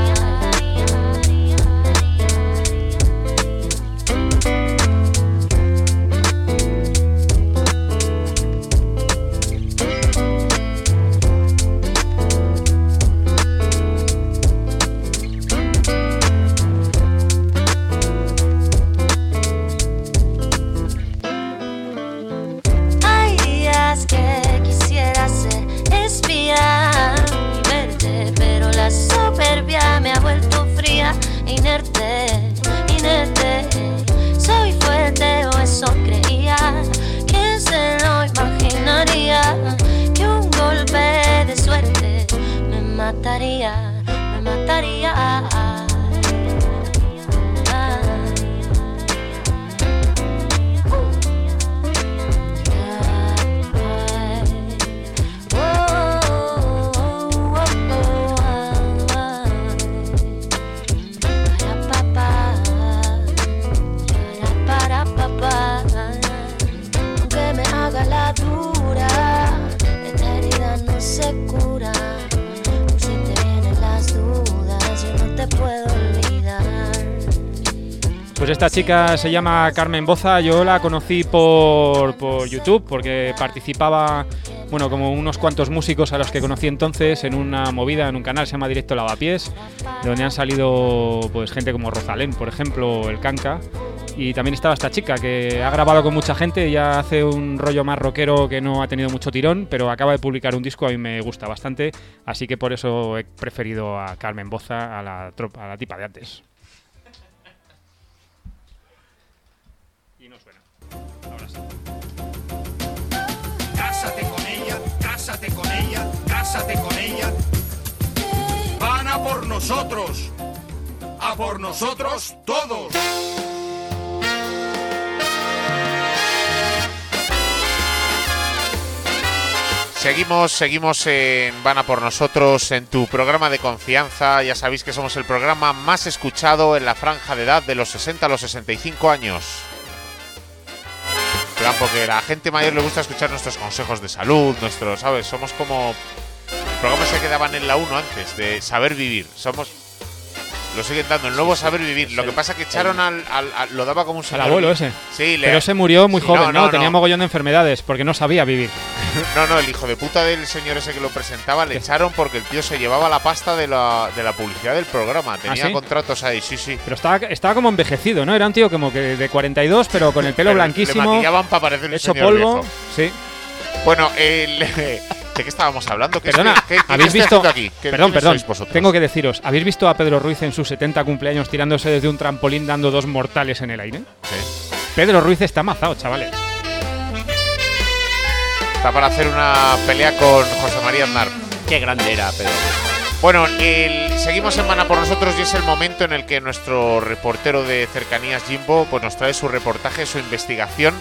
tarea esta chica se llama Carmen Boza. Yo la conocí por, por YouTube porque participaba, bueno, como unos cuantos músicos a los que conocí entonces en una movida, en un canal, se llama Directo Lavapiés, donde han salido pues gente como Rosalén, por ejemplo, el Canca. Y también estaba esta chica que ha grabado con mucha gente, ya hace un rollo más rockero que no ha tenido mucho tirón, pero acaba de publicar un disco, a mí me gusta bastante, así que por eso he preferido a Carmen Boza a la, a la tipa de antes. Y no suena. Cásate con ella, cásate con ella, cásate con ella. Van a por nosotros. A por nosotros todos. Seguimos, seguimos en Van a por nosotros en tu programa de confianza. Ya sabéis que somos el programa más escuchado en la franja de edad de los 60 a los 65 años. Plan, porque a la gente mayor le gusta escuchar nuestros consejos de salud, nuestros, ¿sabes? Somos como programas que quedaban en la 1 antes, de saber vivir. Somos. Lo siguen dando, el nuevo saber vivir. Lo que pasa es que echaron al, al- al- Lo daba como un señor. abuelo ese. Sí, le- Pero se murió muy Sí, joven, no, ¿no? no, Tenía no. mogollón de enfermedades porque no sabía vivir. No, no, el hijo de puta del señor ese que lo presentaba le echaron porque el tío se llevaba la pasta de la, de la publicidad del programa. Tenía ¿Ah, sí? contratos ahí, sí, sí. Pero estaba, estaba como envejecido, ¿no? Era un tío como que de 42, pero con el pelo Pero blanquísimo, Le maquillaban para parecer un hecho señor polvo. viejo. Sí. Bueno, el, ¿de qué estábamos hablando? ¿Qué Perdona, estoy- qué- qué habéis visto. aquí? ¿Qué- Perdón, perdón. Tengo que deciros, ¿habéis visto a Pedro Ruiz en sus 70 cumpleaños tirándose desde un trampolín dando dos mortales en el aire? Sí. Pedro Ruiz está amazado, chavales. Está para hacer una pelea con José María Aznar. Qué grande era, pero. Bueno, el- seguimos en Mana por nosotros y es el momento en el que nuestro reportero de cercanías Jimbo pues nos trae su reportaje, su investigación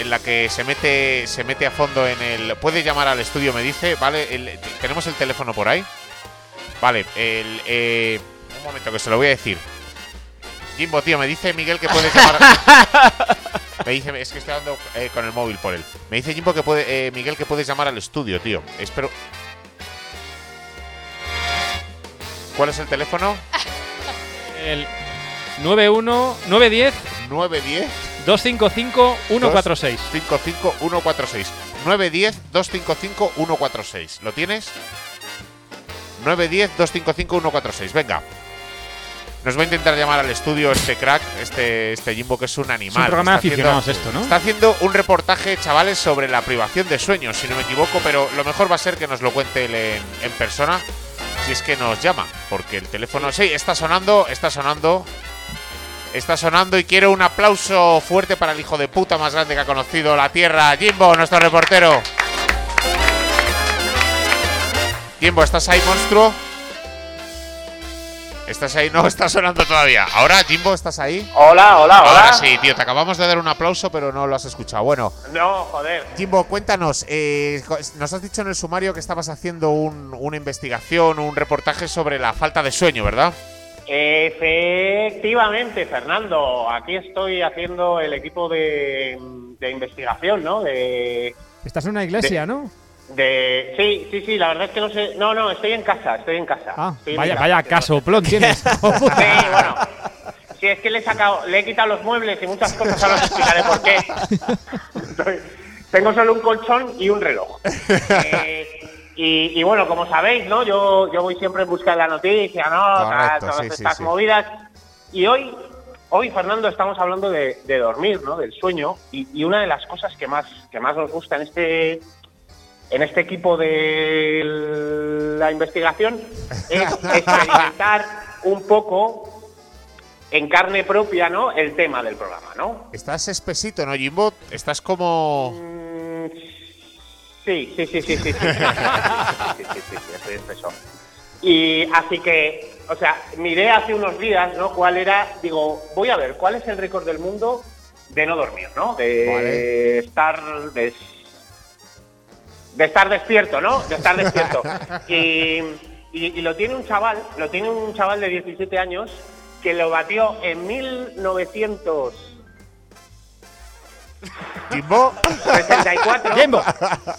en la que se mete se mete a fondo en el puede llamar al estudio me dice, ¿vale? El- tenemos el teléfono por ahí. Vale, el eh, un momento que se lo voy a decir. Jimbo, tío, me dice Miguel que puedes llamar. me dice, es que estoy dando eh, con el móvil por él. Me dice Jimbo que puede, eh, Miguel que puedes llamar al estudio, tío. Espero. ¿Cuál es el teléfono? El 91 910 910 255 146. 55 146. 910 255 146. ¿Lo tienes? 910 255 146. Venga. Nos va a intentar llamar al estudio este crack, este, este Jimbo, que es un animal. Es un programa Está haciendo- esto, ¿no? Está haciendo un reportaje, chavales, sobre la privación de sueños, si no me equivoco, pero lo mejor va a ser que nos lo cuente él en, en persona, si es que nos llama, porque el teléfono, sí, está sonando, está sonando, está sonando y quiero un aplauso fuerte para el hijo de puta más grande que ha conocido la Tierra, Jimbo, nuestro reportero. Jimbo, ¿estás ahí, monstruo? ¿Estás ahí? No, está sonando todavía. Ahora, Jimbo, ¿estás ahí? Hola, hola, hola. Ahora sí, tío, te acabamos de dar un aplauso, pero no lo has escuchado. Bueno, No, joder. Jimbo, cuéntanos. eh, nos has dicho en el sumario que estabas haciendo un- una investigación, un reportaje sobre la falta de sueño, ¿verdad? Efectivamente, Fernando. Aquí estoy haciendo el equipo de, de investigación, ¿no? De, Estás en una iglesia, ¿no? De. Sí, sí, sí, la verdad es que no sé. No, no, estoy en casa, estoy en casa. Ah, Estoy vaya, mi vaya casa, casoplón tienes. Sí, bueno. Sí, es que le he sacado, le he quitado los muebles y muchas cosas, ahora os explicaré por qué. Estoy- tengo solo un colchón y un reloj. Eh, y, y bueno, como sabéis, ¿no? Yo, yo voy siempre en busca de la noticia, ¿no? Correcto, todas sí, estas sí. movidas. Y hoy, hoy, Fernando, estamos hablando de, de dormir, ¿no? Del sueño. Y, y una de las cosas que más, que más nos gusta en este, en este equipo de la investigación es experimentar un poco en carne propia, ¿no? El tema del programa, ¿no? Estás espesito, ¿no, Jimbo? Estás como... Sí, sí, sí, sí, sí. sí, sí, Y así que, o sea, miré hace unos días, ¿no? ¿Cuál era? Digo, voy a ver, ¿cuál es el récord del mundo de no dormir, ¿no? De estar... De de estar despierto, ¿no? De estar despierto. Y, y- y lo tiene un chaval, lo tiene un chaval de 17 años que lo batió en 1900 Jimbo. 64. Jimbo.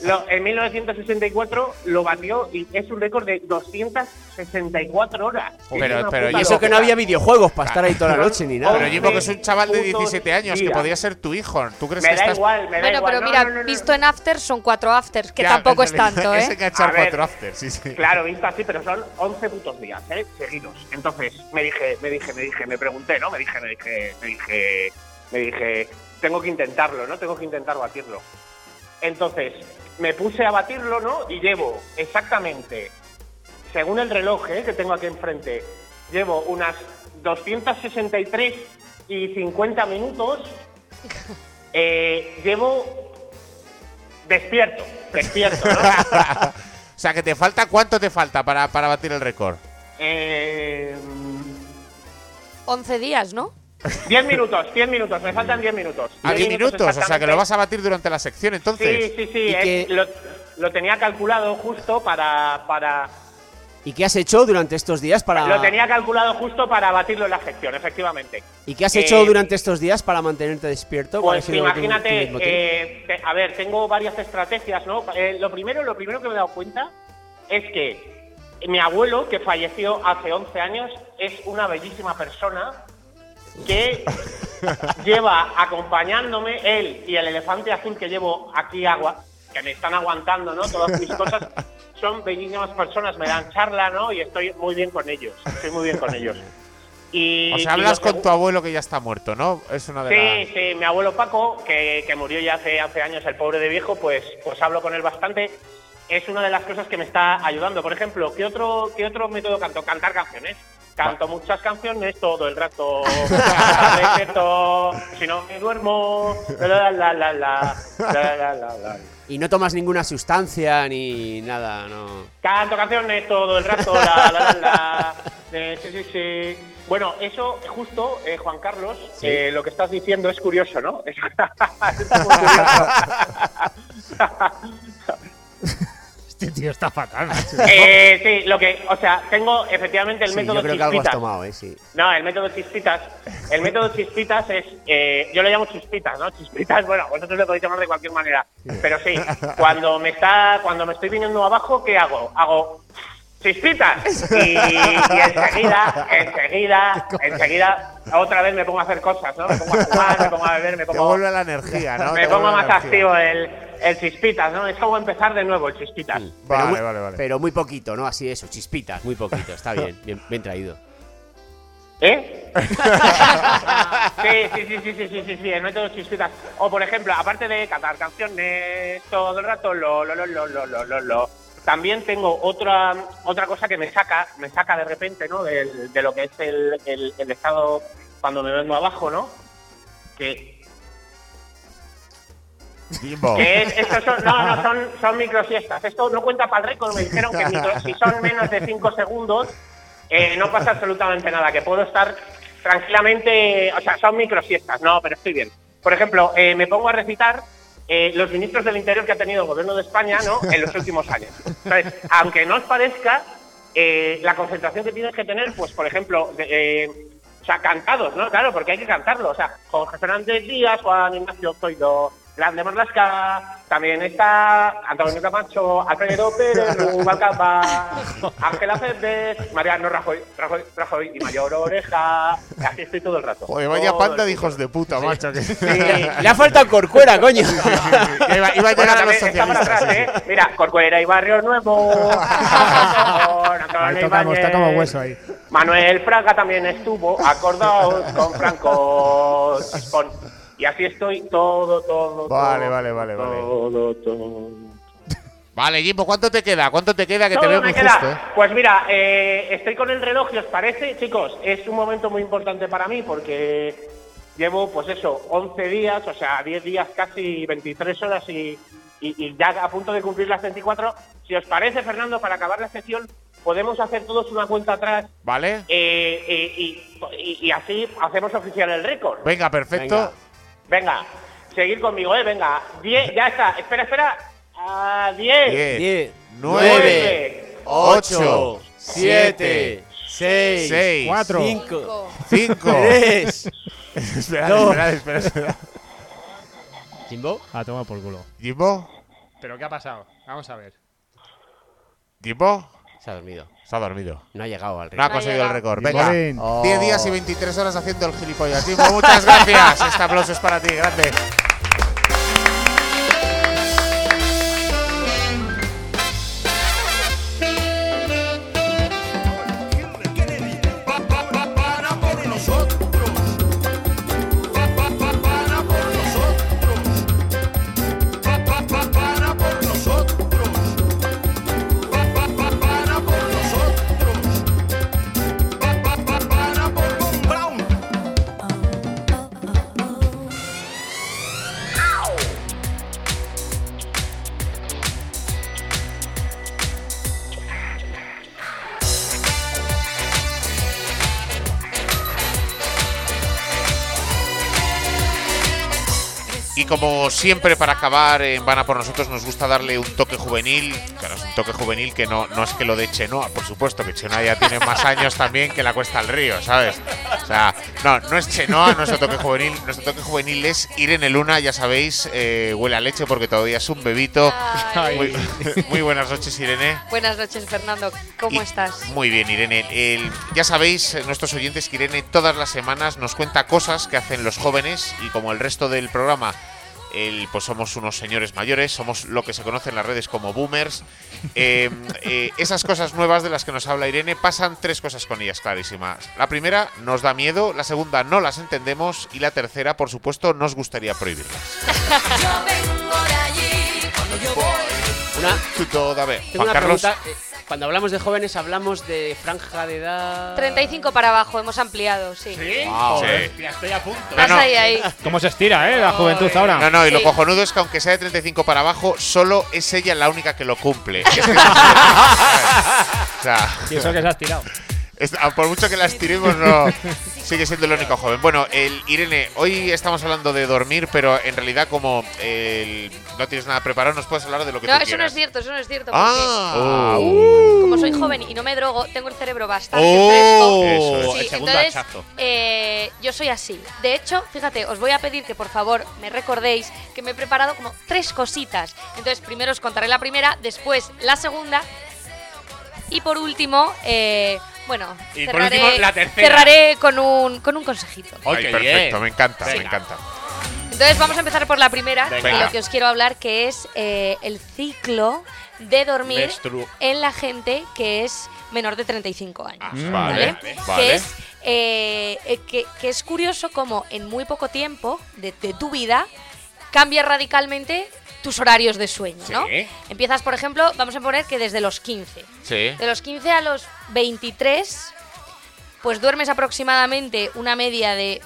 Lo- en 1964 lo batió y es un récord de 264 horas. Pero- pero Y eso que no había videojuegos para estar ahí toda la noche ni nada. Pero Jimbo, que es un chaval de putos 17 años, que podía ser tu hijo. ¿Tú crees Me que da estás igual, me da Bueno, igual. pero No, mira, no, no, no, visto en afters son cuatro afters, que tampoco es tanto, ¿eh? A ver. cuatro after, sí, sí. Claro, visto así, pero son 11 putos días, ¿eh? Seguidos. Entonces, me dije, me dije, me dije, me pregunté, ¿no? Me dije, me dije, me dije, me dije, tengo que intentarlo, ¿no? Tengo que intentar batirlo. Entonces, me puse a batirlo, ¿no? Y llevo exactamente, según el reloj ¿eh? que tengo aquí enfrente, llevo unas 263 y 50 minutos. Eh, llevo despierto, despierto, ¿no? O sea, que te falta, ¿cuánto te falta para, para batir el récord? Eh, 11 días, ¿no? 10 minutos, 10 minutos, me faltan 10 minutos. A 10 minutos, o sea, que lo vas a batir durante la sección, entonces. Sí, sí, sí, Y es- que- lo, lo tenía calculado justo para, para ¿Y qué has hecho durante estos días para.? lo tenía calculado justo para batirlo en la sección, efectivamente. ¿Y qué has Eh, hecho durante estos días para mantenerte despierto? ¿Cuál ha Pues tu- tu imagínate, leitmotiv? eh, te- a ver, tengo varias estrategias, ¿no? Eh, lo primero, lo primero que me he dado cuenta es que mi abuelo, que falleció hace 11 años, es una bellísima persona que lleva acompañándome él y el elefante azul que llevo aquí agua, que me están aguantando, ¿no? Todas mis cosas son bellísimas personas, me dan charla, ¿no? Y estoy muy bien con ellos, estoy muy bien con ellos. Y, O sea, hablas con tu abuelo que ya está muerto, ¿no? Es una de Sí, las. sí, mi abuelo Paco, que, que murió ya hace, hace años, el pobre de viejo, pues, pues hablo con él bastante. Es una de las cosas que me está ayudando. Por ejemplo, ¿qué otro, qué otro método canto? Cantar canciones. Canto muchas canciones todo el rato. si no me duermo. Y no tomas ninguna sustancia ni nada, ¿no? Canto canciones todo el rato. La, la, la, la. Sí, sí, sí. Bueno, eso justo, Juan Carlos, lo que estás diciendo es curioso, ¿no? Es curioso. Este tío está fatal. Eh, sí, lo que, o sea, tengo efectivamente el Sí, método yo creo que algo has chispitas. tomado, ¿eh? Sí. No, el método chispitas. El método chispitas es. eh, yo le llamo chispitas, ¿no? Chispitas, bueno, vosotros le podéis llamar de cualquier manera. Pero sí, cuando me está. Cuando me estoy viniendo abajo, ¿qué hago? Hago. ¡Chispitas! Y, y enseguida, enseguida, enseguida, otra vez me pongo a hacer cosas, ¿no? Me pongo a fumar, me pongo a beber, me Te pongo. vuelve la energía, ¿no? me Te pongo más energía. activo el, el chispitas, ¿no? Es como empezar de nuevo el chispitas. Pero Vale, muy, vale, vale. Pero muy poquito, ¿no? Así eso, chispitas, muy poquito. Está bien, bien, bien traído. ¿Eh? sí, sí, sí, sí, sí, sí, sí, sí, el método chispitas. O por ejemplo, aparte de cantar canciones todo el rato, lo, lo, lo, lo, lo, lo, lo, lo. También tengo otra otra cosa que me saca, me saca de repente, ¿no? De lo que es el, el, el estado cuando me vengo abajo, ¿no? Que, Que es, estos son, no, no, son, son microsiestas. Esto no cuenta para el récord. Me dijeron que si son menos de 5 segundos, eh, no pasa absolutamente nada. Que puedo estar tranquilamente. O sea, son microsiestas. No, pero estoy bien. Por ejemplo, eh, me pongo a recitar eh, los ministros del Interior que ha tenido el gobierno de España ¿no? en los últimos años. Entonces, aunque no os parezca, la concentración que tienes que tener, pues, por ejemplo, o sea, cantados, ¿no? Claro, porque hay que cantarlo. O sea, Jorge Fernández Díaz, Juan Ignacio Zoido, Grande Marlasca, también está Antonio Camacho, Alfredo Pérez, Rubalcaba, Ángela Fernández, Mariano Rajoy, Rajoy, Rajoy y Mayor Oreja. Así estoy todo el rato. Joder, vaya panda de hijos de puta, macho. que- Le ha faltado corcuera, coño. que iba, iba a Bueno, llegar a los también está para socialistas. atrás, sí, ¿eh? Mira, Corcuera y Barrio Nuevo. Antonio Ahí tocamos, Ibáñez, tocamos hueso ahí. Manuel Fraga también estuvo acordados con Franco. Y así estoy todo, todo, Vale, todo, vale, vale, vale. todo, todo. Vale, Jimbo, ¿cuánto te queda? ¿Cuánto te queda? Que te veo me muy queda. justo, ¿eh? Pues mira, eh, estoy con el reloj, ¿y os parece? Chicos, es un momento muy importante para mí porque llevo, pues eso, 11 días, o sea, 10 días casi, 23 horas y, y- y ya a punto de cumplir las 24. Si os parece, Fernando, para acabar la sesión, podemos hacer todos una cuenta atrás ¿Vale? eh, eh, y, y- y así hacemos oficial el récord. Venga, perfecto. Venga, seguir conmigo, ¿eh? Venga, 10, ya está. Espera, espera. Ah, 10. 10, 10, 9, 8, 7, 6, 6, 4, 5, 5. 3. Espera, Dos. espera, espera, espera. Jimbo. A tomar por culo. ¿Jimbo? ¿Pero qué ha pasado? Vamos a ver. ¿Jimbo? Se ha dormido. Se ha dormido. No ha llegado al No ritmo. ha conseguido el récord. Venga. Jimbolín. 10 días y 23 horas haciendo el gilipollas. Muchas gracias. Este aplauso es para ti, grande. Como siempre, para acabar en Van a por nosotros, nos gusta darle un toque juvenil. Claro, es un toque juvenil que no, no es que lo de Chenoa, por supuesto, que Chenoa ya tiene más años también que la Cuesta al Río, ¿sabes? O sea, no, no es Chenoa nuestro toque juvenil. Nuestro toque juvenil es Irene Luna, ya sabéis, eh, huele a leche porque todavía es un bebito. Muy, muy buenas noches, Irene. Buenas noches, Fernando. ¿Cómo Y- estás? Muy bien, Irene. El- ya sabéis, eh, nuestros oyentes, que Irene todas las semanas nos cuenta cosas que hacen los jóvenes y como el resto del programa, el, pues somos unos señores mayores, somos lo que se conoce en las redes como boomers. eh, eh, esas cosas nuevas de las que nos habla Irene pasan tres cosas con ellas clarísimas. La primera nos da miedo, la segunda no las entendemos y la tercera, por supuesto, nos gustaría prohibirlas. Una, Tú toda vez. tengo Juan una Carlos. pregunta. eh, Cuando hablamos de jóvenes, hablamos de franja de edad. 35 para abajo, hemos ampliado, sí. ¿Sí? Wow. Joder, Sí. ya estoy a punto. No. ahí, ahí. ¿Cómo se estira, eh? La juventud ahora. No, no, y lo cojonudo es que aunque sea de 35 para abajo, solo es ella la única que lo cumple. Es que eso es- o sea, Y eso que se ha estirado. Es- a por mucho que las tiremos, no sigue siendo el único joven. Bueno, el, Irene, hoy estamos hablando de dormir, pero en realidad como el- no tienes nada preparado, nos puedes hablar de lo que No, tú eso no quieras. es cierto, eso no es cierto. Porque Ah, como soy joven y no me drogo, tengo el cerebro bastante Oh, fresco. eso el Sí, segundo entonces, hachazo. eh, yo soy así. De hecho, fíjate, os voy a pedir que por favor me recordéis que me he preparado como tres cositas. Entonces, primero os contaré la primera, después la segunda y por último, eh, bueno, Y por cerraré, último, la tercera. cerraré con un, con un consejito. ¡Ay, Ay, qué perfecto, bien! me encanta, me encanta. Entonces vamos a empezar por la primera, Venga. y lo que os quiero hablar que es eh, el ciclo de dormir en la gente que es menor de 35 años. Ah, vale, ¿vale? vale. Que, es, eh, eh, que, que es curioso como en muy poco tiempo de, de tu vida cambia radicalmente tus horarios de sueño, ¿no? Sí. Empiezas, por ejemplo, vamos a poner que desde los 15. Sí. De los 15 a los 23, pues duermes aproximadamente una media de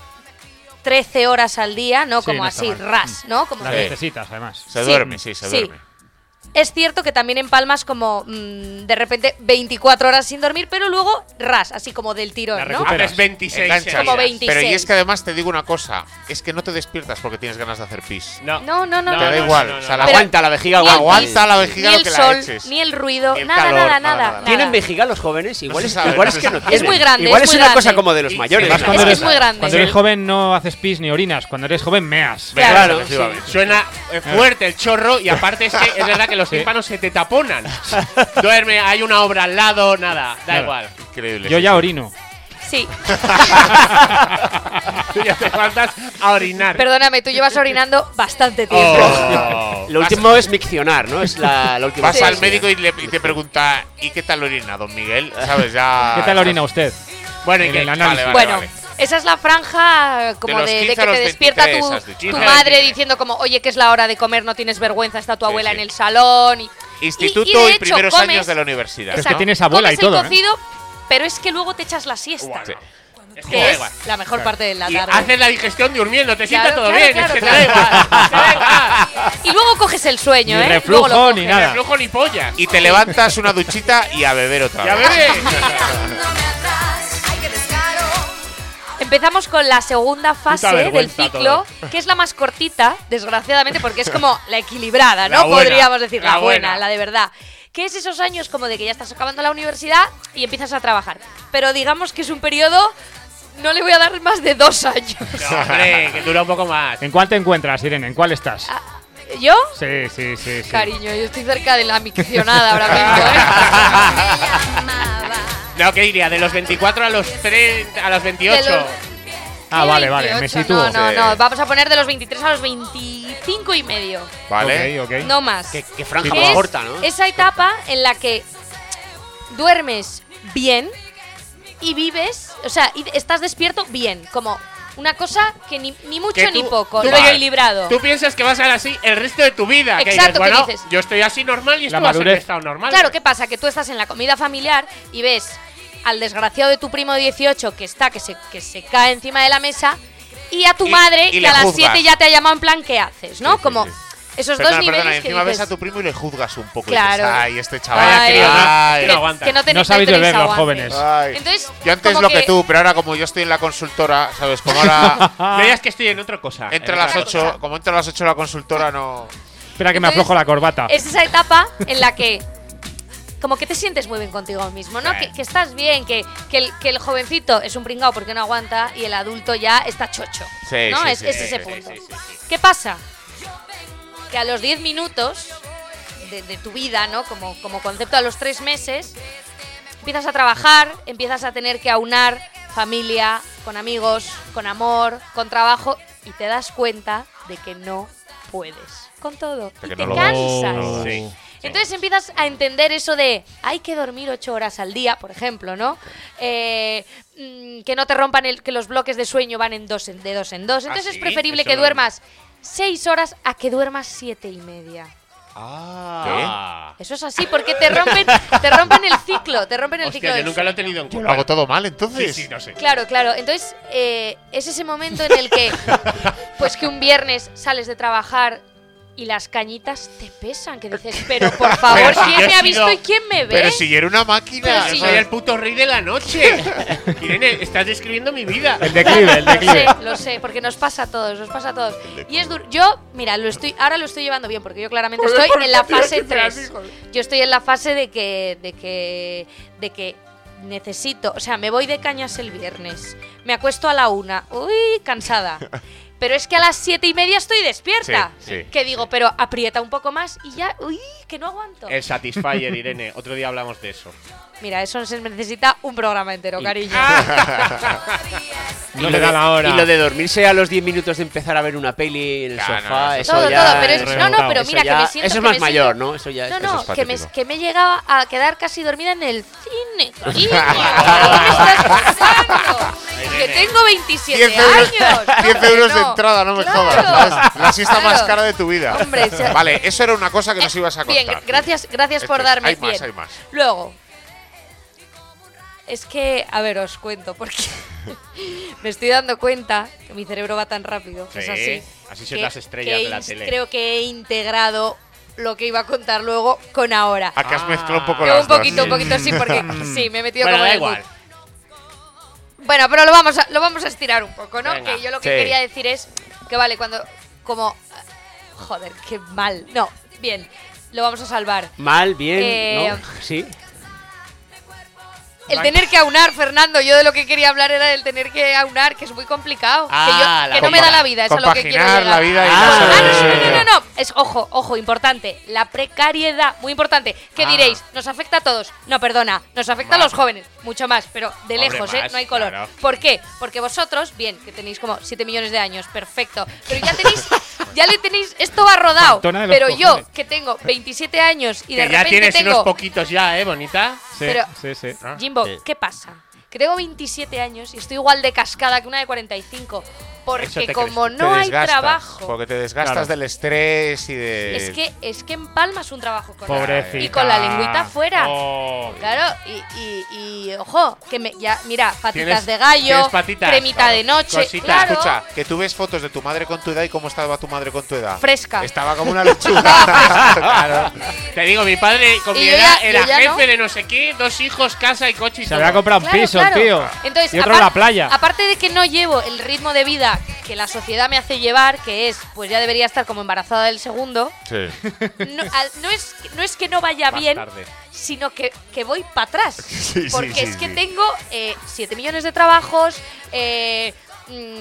13 horas al día, no Sí, como no así, mal. ras, ¿no? Como Las necesitas, además. Se Sí, duerme, sí, se sí. duerme. Es cierto que también empalmas como mm, de repente 24 horas sin dormir, pero luego ras, así como del tirón, La ¿no? recuperas. Haces 26 Enganchas. Como seguidas. 26. Pero y es que además te digo una cosa, es que no te despiertas porque tienes ganas de hacer pis. No. No, no, no. Te da no, igual, no, no, o sea, la Pero- Aguanta la vejiga, Ni el aguanta. aguanta la vejiga Ni lo el que la sol, eches. ni el ruido, Ni el nada, calor, nada, nada, nada, nada. ¿Tienen vejiga los jóvenes? Igual No es, sabe, igual no es se que no sabe. tienen. muy grande, Igual es es, muy una grande. cosa como de los mayores. Además, Es cuando que eres, es muy grande. Cuando eres Sí. joven no haces pis ni orinas. Cuando eres joven meas. Claro. Suena eh, fuerte el chorro y aparte es que es verdad que los tímpanos se te taponan. Duerme, hay una obra al lado, nada, da Claro. igual. Increíble. Yo sí, ya sí. orino. Sí, Tú ya te faltas a orinar. perdóname, tú llevas orinando bastante tiempo. Oh. Lo último es miccionar, ¿no? Es la, la última Vas Sí. al médico y, le- y te pregunta, ¿y qué tal orina, don Miguel? ¿Sabes? Ya. ¿Qué tal orina usted? Bueno, ¿y En qué? el análisis. Vale, bueno, vale. Esa es la franja como De de, de 15 que a te despierta 23 tu, tu 15 a madre 23. diciendo como, oye, que es la hora de comer, no tienes vergüenza, está tu Sí, abuela sí. en el salón. Y, Instituto y- y de y, hecho, primeros comes- años de la universidad. Es que ¿no? tienes abuela comes y todo, el ¿eh? cocido, pero es que luego te echas la siesta, Guau. Sí. Es que es igual. la mejor parte de la Y tarde. haces la digestión durmiendo, te sienta Claro, todo claro, bien, claro, es que claro. te da igual. Y luego coges el sueño, Ni ¿eh? reflujo, Luego lo ni nada. Ni flujo ni pollas. Y te levantas una duchita y a beber otra Ya vez. bebé. Empezamos con la segunda fase del ciclo, que es la más cortita, desgraciadamente, porque es como la equilibrada, ¿no? La buena, Podríamos decir, la, la buena, buena. la de verdad. Que es esos años como de que ya estás acabando la universidad y empiezas a trabajar. Pero digamos que es un periodo no le voy a dar más de dos años. No, hombre, que dura un poco más. ¿En cuál te encuentras, Irene? ¿En cuál estás? Ah, ¿Yo? Sí, sí, sí. sí. Cariño, yo estoy cerca de la miccionada ahora mismo, ¿eh? No, ¿qué diría? De los 24 a los 30, a los 28. De los- Ah, ¿Qué vale, vale, me 28? sitúo. No, no, no. Vamos a poner de los 23 a los 25 y medio. ¿Vale? Ok, ok. No más. Que, que franja más corta, ¿no? Esa etapa en la que duermes bien y vives, o sea, y estás despierto bien, como una cosa que ni, ni mucho Que ni poco, tú lo vas- equilibrado. Tú piensas que vas a ser así el resto de tu vida. que Exacto, dices, ¿qué bueno, dices? yo estoy así normal y La esto va a ser estado normal. Claro, ¿qué pasa? Que tú estás en la comida familiar y ves al desgraciado de tu primo de 18 que está, que se, que se cae encima de la mesa, y a tu Y- madre y que a las juzgas. 7 ya te ha llamado en plan, ¿qué haces? ¿no? Sí, sí, Como sí. Esos Perdona, dos perdona, niveles y que encima ves dices, a tu primo y le juzgas un poco. Claro. Y dices, ay, este chaval. Ay, no- ay, que que, no aguanta. que no, tenéis- No sabéis beber los jóvenes. ay. Entonces, Yo antes lo que, tú, pero ahora como yo estoy en la consultora, ¿sabes? Como ahora No digas que estoy en otra cosa. entre en las otra 8, cosa. como entre las 8 la consultora no... Espera que me Entonces, aflojo la corbata. Es esa etapa en la que como que te sientes muy bien contigo mismo, ¿no? Que, que estás bien, que, que, el, que el jovencito es un pringao porque no aguanta y el adulto ya está chocho. Sí, ¿no? sí, es, sí, es ese sí, punto. sí, sí, sí. ¿Qué pasa? Que a los 10 minutos de, de tu vida, ¿no? Como, como concepto a los 3 meses, empiezas a trabajar, empiezas a tener que aunar familia, con amigos, con amor, con trabajo y te das cuenta de que no puedes con todo. Y te no cansas. Sí. Entonces empiezas a entender eso de hay que dormir ocho horas al día, por ejemplo, ¿no? Eh, mm, que no te rompan el, que los bloques de sueño van en dos en, de dos en dos. Entonces ¿Ah, es sí? preferible Eso que no- duermas seis horas a que duermas siete y media. Ah. Eso es así, porque te rompen, te rompen el ciclo, te rompen el ciclo yo nunca lo he tenido en Yo cuenta. lo hago todo mal, Sí, entonces. sí, no sé. Claro, claro. Entonces, eh, es ese momento en el que, pues que un viernes sales de trabajar y las cañitas te pesan, que dices, pero por favor, Pero si ¿quién me ha sido- visto y quién me ve? Pero si yo era una máquina. Pero Yo si soy yo- el puto rey de la noche. Irene, estás describiendo mi vida. El declive, el Lo declive. sé, lo sé, porque nos pasa a todos, nos pasa a todos. Y es duro. Yo, mira, lo estoy, ahora lo estoy llevando bien, porque yo claramente estoy en la fase 3. Yo estoy en la fase de que, de que, de que necesito, o sea, me voy de cañas el viernes, me acuesto a la una, uy, cansada. Pero es que a las siete y media estoy despierta. Sí, sí, que digo, pero aprieta un poco más y ya, uy, que no aguanto. El Satisfyer, Irene. Otro día hablamos de eso. Mira, eso se necesita un programa entero, cariño. No le da la hora. Y lo de dormirse a los 10 minutos de empezar a ver una peli en el Claro, sofá, no, eso todo, ya todo, pero es, es- no, no, pero mira, que ya- me siento. Eso es que más mayor, siento- ¿no? Eso ya No, es- no, es que me, que me llegaba a quedar casi dormida en el cine, cariño. ¿Qué estás? Que tengo 27 10 euros, años. 10 Hombre, euros de no. entrada, no me Claro. jodas. La siesta más Claro. cara de tu vida. Hombre, Vale, eso era una cosa que nos ibas a contar. Bien, gracias, gracias por Esto es- darme Hay más, hay más. Luego, es que, a ver, os cuento, porque me estoy dando cuenta que mi cerebro va tan rápido, que es Sí, así. así son que- las estrellas de la tele. Creo que he integrado lo que iba a contar luego con ahora. A que has mezclado un poco Que las un poquito, dos. un poquito sí, porque sí, me he metido Bueno, como da igual. Bueno, pero lo vamos a, lo vamos a estirar un poco, ¿no? Venga. que yo lo que Sí. quería decir es que vale, cuando como joder, qué mal. No, bien, lo vamos a salvar. Mal, bien, Eh, ¿no? Sí. El tener que aunar, Fernando, yo de lo que quería hablar era del tener que aunar, que es muy complicado. Ah, que yo- la que no me da la vida, es a lo que quiero llegar. la vida y Ah, la Ah, no, no, no, no, no. Es, ojo, ojo, importante. La precariedad, muy importante. ¿Qué Ah. diréis? ¿Nos afecta a todos? No, perdona. Nos afecta a los jóvenes. Mucho más, pero de Hombre, lejos, ¿eh? No hay color. claro. ¿Por qué? Porque vosotros, bien, que tenéis como 7 millones de años, perfecto. Pero ya tenéis, ya le tenéis, esto va rodado. Pero yo, cojones. que tengo 27 años y de Que ya repente tienes tengo... unos poquitos ya, ¿eh, bonita? Sí, Pero- sí, sí. Ah. Sí. ¿qué pasa? Que tengo 27 años y estoy igual de cascada que una de 45. Eso Porque como crees. no hay trabajo, Porque te desgastas Claro. del estrés y de. es que es que empalmas un trabajo con Pobrecita. y con la lengüita fuera. Oh. Claro, y, y, y, ojo, que me, ya, mira, patitas Tienes- de gallo, tienes patitas, cremita claro, de noche, claro, Escucha, que tú ves fotos de tu madre con tu edad y cómo estaba tu madre con tu edad. fresca. Estaba como una lechuga. Claro. Te digo, mi padre con Y mi edad ya- era jefe no. de no sé qué, dos hijos, casa y coche y Se todo. había comprado un Claro, piso, claro. tío. Entonces, y otro la playa. Aparte de que no llevo el ritmo de vida que la sociedad me hace llevar, que es, pues ya debería estar como embarazada del segundo, Sí. no, al- no es, no es que no vaya Más bien, tarde. sino que, que voy para atrás. sí, porque sí, es que tengo 7 millones de trabajos, eh,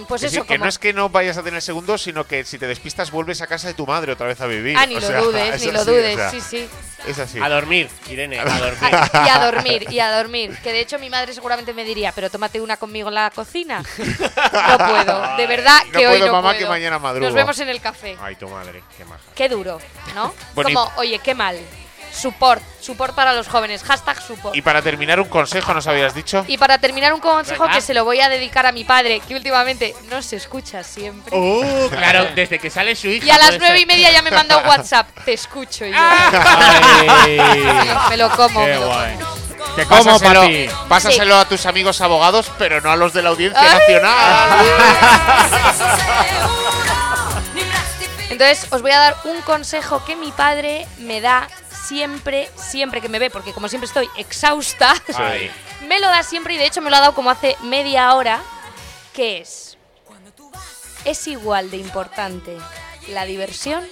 pues Es eso, decir, que como... no es que no vayas a tener segundo, sino que si te despistas vuelves a casa de tu madre otra vez a vivir. Ah, ni O lo sea, dudes, es ni lo así, o dudes, sea, sí, sí. Es así. A dormir, Irene, a dormir. Y a dormir, y a dormir. Que de hecho mi madre seguramente me diría, pero tómate una conmigo en la cocina. No puedo, de verdad No que hoy puedo, no mamá, puedo. que mañana madrugo. Nos vemos en el café. Ay, tu madre, qué maja. Qué duro, ¿no? Y- Como, oye, qué mal. Support, support para los jóvenes, hashtag support. Y para terminar, un consejo, ¿nos habías dicho? Y para terminar, un consejo ¿Verdad? que se lo voy a dedicar a mi padre, que últimamente no se escucha siempre. Uh, claro, desde que sale su hija. y a las nueve y media ya me manda un WhatsApp. Te escucho y yo. Ay, me lo como. qué me lo guay. como. Te como, Pásaselo, papi. pásaselo a tus amigos abogados, pero no a los de la Audiencia Ay. Nacional. Entonces, os voy a dar un consejo que mi padre me da siempre, siempre que me ve, porque como siempre estoy exhausta, Ay. me lo da siempre y de hecho me lo ha dado como hace media hora, que es, es igual de importante la diversión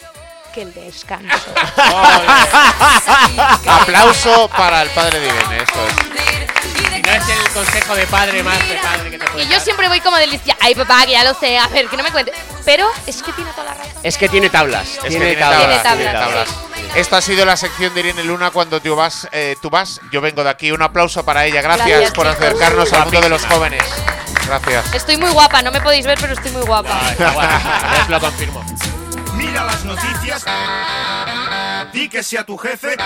que el descanso. Aplauso para el padre de Irene, eso es. No es el consejo de padre más de padre que te puede Y yo dar. siempre voy como de listia, ay papá, que ya lo sé, a ver, que no me cuente. Pero es que tiene toda la razón. Es que tiene tablas. Es que tiene, tablas. Tiene tablas, tablas. Esta ha sido la sección de Irene Luna cuando tú vas, eh, tú vas, yo vengo de aquí. Un aplauso para ella. Gracias, Gracias, por acercarnos al mundo de los jóvenes. Gracias. Estoy muy guapa, no me podéis ver, pero estoy muy guapa. Ah, está guapísima, os lo confirmo. Mira las noticias. Di que sea tu jefe.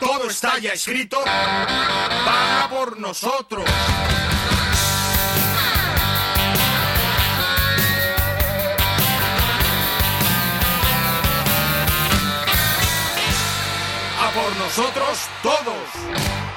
Todo está ya escrito. Paga por nosotros. A por nosotros todos.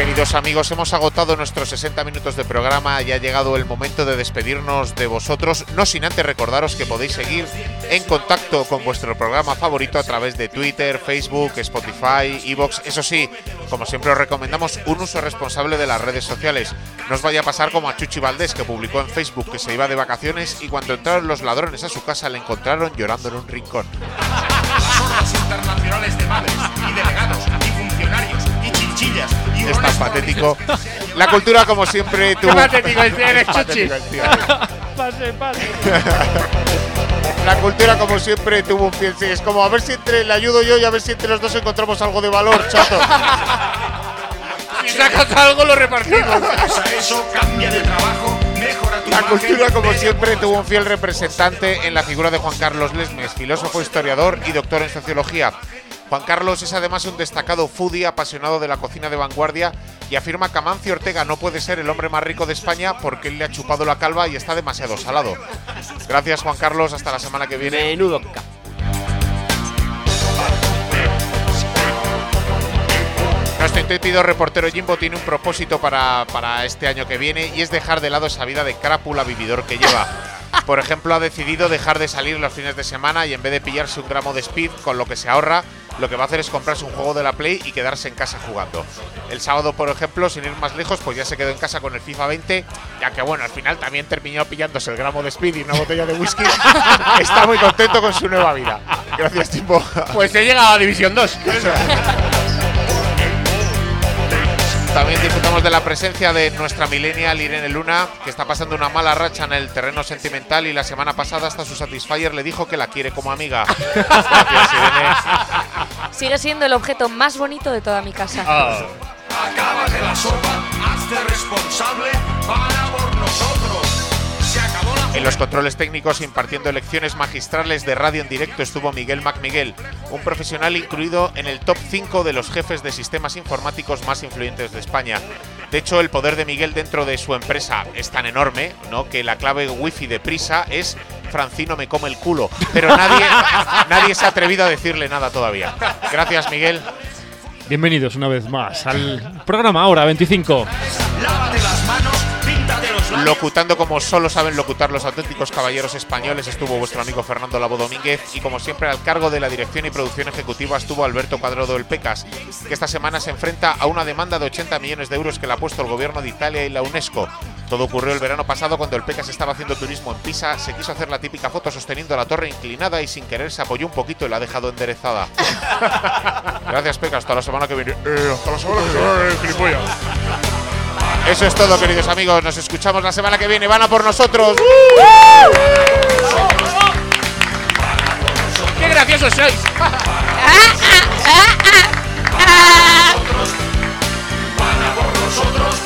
Queridos amigos, hemos agotado nuestros 60 minutos de programa y ha llegado el momento de despedirnos de vosotros, no sin antes recordaros que podéis seguir en contacto con vuestro programa favorito a través de Twitter, Facebook, Spotify, Evox. Eso sí, como siempre os recomendamos un uso responsable de las redes sociales. No os vaya a pasar como a Chuchi Valdés, que publicó en Facebook que se iba de vacaciones y cuando entraron los ladrones a su casa le encontraron llorando en un rincón. Internacionales de madres y delegados y chinchillas y Es tan roles patético. La cultura, como siempre, tuvo. patético el tío, eres Chuchi. el tío. La cultura, como siempre, tuvo un fiel. sí, Es como a ver si entre le ayudo yo y a ver si entre los dos encontramos algo de valor, chato. Si sacas algo, lo repartimos. Pasa eso, cambia de trabajo, mejora tu La cultura, como siempre, tuvo un fiel representante en la figura de Juan Carlos Lesmes, filósofo, historiador y doctor en sociología. Juan Carlos es además un destacado foodie apasionado de la cocina de vanguardia y afirma que Amancio Ortega no puede ser el hombre más rico de España porque él le ha chupado la calva y está demasiado salado. Gracias, Juan Carlos. Hasta la semana que viene. Menudo Nuestro intrépido reportero Jimbo tiene un propósito para, para este año que viene y es dejar de lado esa vida de crápula vividor que lleva. Por ejemplo, ha decidido dejar de salir los fines de semana y en vez de pillarse un gramo de speed con lo que se ahorra, lo que va a hacer es comprarse un juego de la Play y quedarse en casa jugando. El sábado, por ejemplo, sin ir más lejos, pues ya se quedó en casa con el FIFA 20, ya que bueno, al final también terminó pillándose el gramo de speed y una botella de whisky. Está muy contento con su nueva vida. Gracias, Jimbo. Pues he llegado a División 2. También disfrutamos de la presencia de nuestra millennial Irene Luna, que está pasando una mala racha en el terreno sentimental y la semana pasada hasta su Satisfyer le dijo que la quiere como amiga. Gracias, Irene. Sigue siendo el objeto más bonito de toda mi casa. Acábate la sopa, hazte responsable, para por nosotros. En los controles técnicos impartiendo lecciones magistrales de radio en directo estuvo Miguel MacMiguel, un profesional incluido en el top 5 de los jefes de sistemas informáticos más influyentes de España. De hecho, el poder de Miguel dentro de su empresa es tan enorme, ¿no? Que la clave wifi de prisa es Francino me come el culo. Pero nadie, nadie se ha atrevido a decirle nada todavía. Gracias, Miguel. Bienvenidos una vez más al programa Ahora 25. Locutando como solo saben locutar los auténticos caballeros españoles estuvo vuestro amigo Fernando Labo Domínguez y como siempre al cargo de la dirección y producción ejecutiva estuvo Alberto Cuadrado del Pecas, que esta semana se enfrenta a una demanda de 80 millones de euros que le ha puesto el gobierno de Italia y la UNESCO. Todo ocurrió el verano pasado cuando el Pecas estaba haciendo turismo en Pisa, se quiso hacer la típica foto sosteniendo la torre inclinada y sin querer se apoyó un poquito y la ha dejado enderezada. Gracias Pecas, hasta la semana que viene. Eh, hasta la semana que viene, gilipollas. Eso es todo, queridos amigos. Nos escuchamos la semana que viene. Van a por nosotros. ¡Qué graciosos sois! van a por nosotros,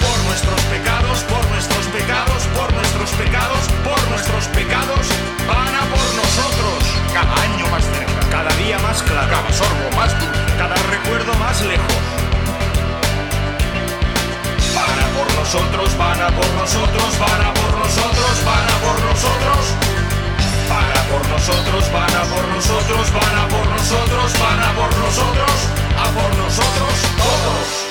por nuestros pecados, por nuestros pecados, por nuestros pecados, por nuestros pecados, van a por nosotros. Cada año más cerca, cada día más claro, cada sorbo más dulce, cada recuerdo más lejos. nosotros, van a por nosotros, van a por nosotros, van a por nosotros. Van a por nosotros, van a por nosotros, van a por nosotros, van a por nosotros, a por nosotros todos.